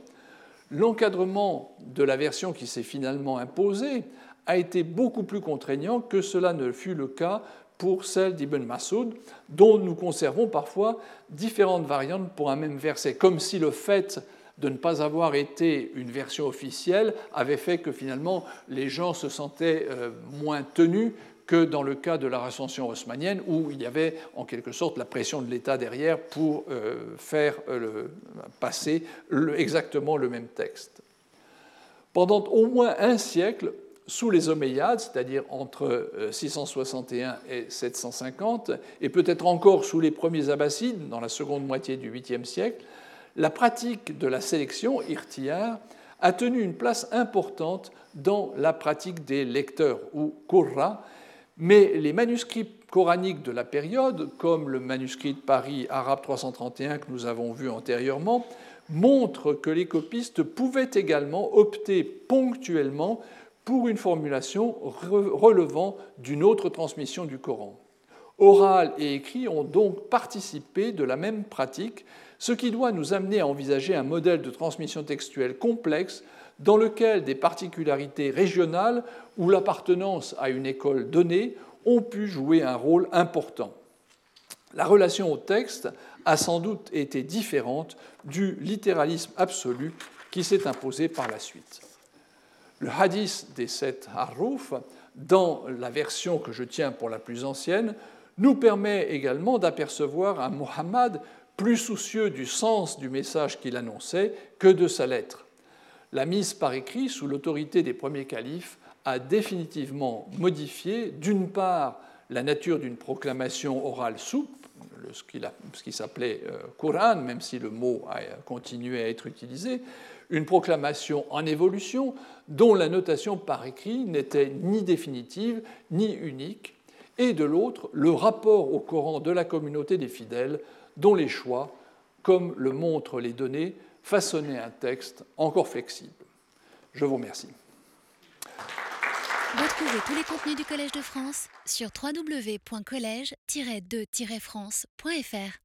L'encadrement de la version qui s'est finalement imposée a été beaucoup plus contraignant que cela ne fut le cas pour celle d'Ibn Masoud, dont nous conservons parfois différentes variantes pour un même verset, comme si le fait de ne pas avoir été une version officielle avait fait que finalement les gens se sentaient euh, moins tenus que dans le cas de la recension haussmannienne, où il y avait en quelque sorte la pression de l'État derrière pour euh, faire euh, passer exactement le même texte. Pendant au moins un siècle, sous les Omeyyades, c'est-à-dire entre 661 et 750, et peut-être encore sous les premiers Abbassides, dans la seconde moitié du 8e siècle, la pratique de la sélection, irtiyar, a tenu une place importante dans la pratique des lecteurs, ou qurra, mais les manuscrits coraniques de la période, comme le manuscrit de Paris arabe 331 que nous avons vu antérieurement, montrent que les copistes pouvaient également opter ponctuellement pour une formulation relevant d'une autre transmission du Coran. Oral et écrit ont donc participé de la même pratique, ce qui doit nous amener à envisager un modèle de transmission textuelle complexe dans lequel des particularités régionales ou l'appartenance à une école donnée ont pu jouer un rôle important. La relation au texte a sans doute été différente du littéralisme absolu qui s'est imposé par la suite. Le hadith des sept harouf, dans la version que je tiens pour la plus ancienne, nous permet également d'apercevoir un Muhammad plus soucieux du sens du message qu'il annonçait que de sa lettre. La mise par écrit sous l'autorité des premiers califes a définitivement modifié, d'une part, la nature d'une proclamation orale souple, ce qui s'appelait euh, Coran, même si le mot a continué à être utilisé, une proclamation en évolution dont la notation par écrit n'était ni définitive ni unique, et de l'autre, le rapport au Coran de la communauté des fidèles dont les choix, comme le montrent les données, façonnaient un texte encore flexible. Je vous remercie. Retrouvez tous les contenus du Collège de France sur www.colège-2-france.fr.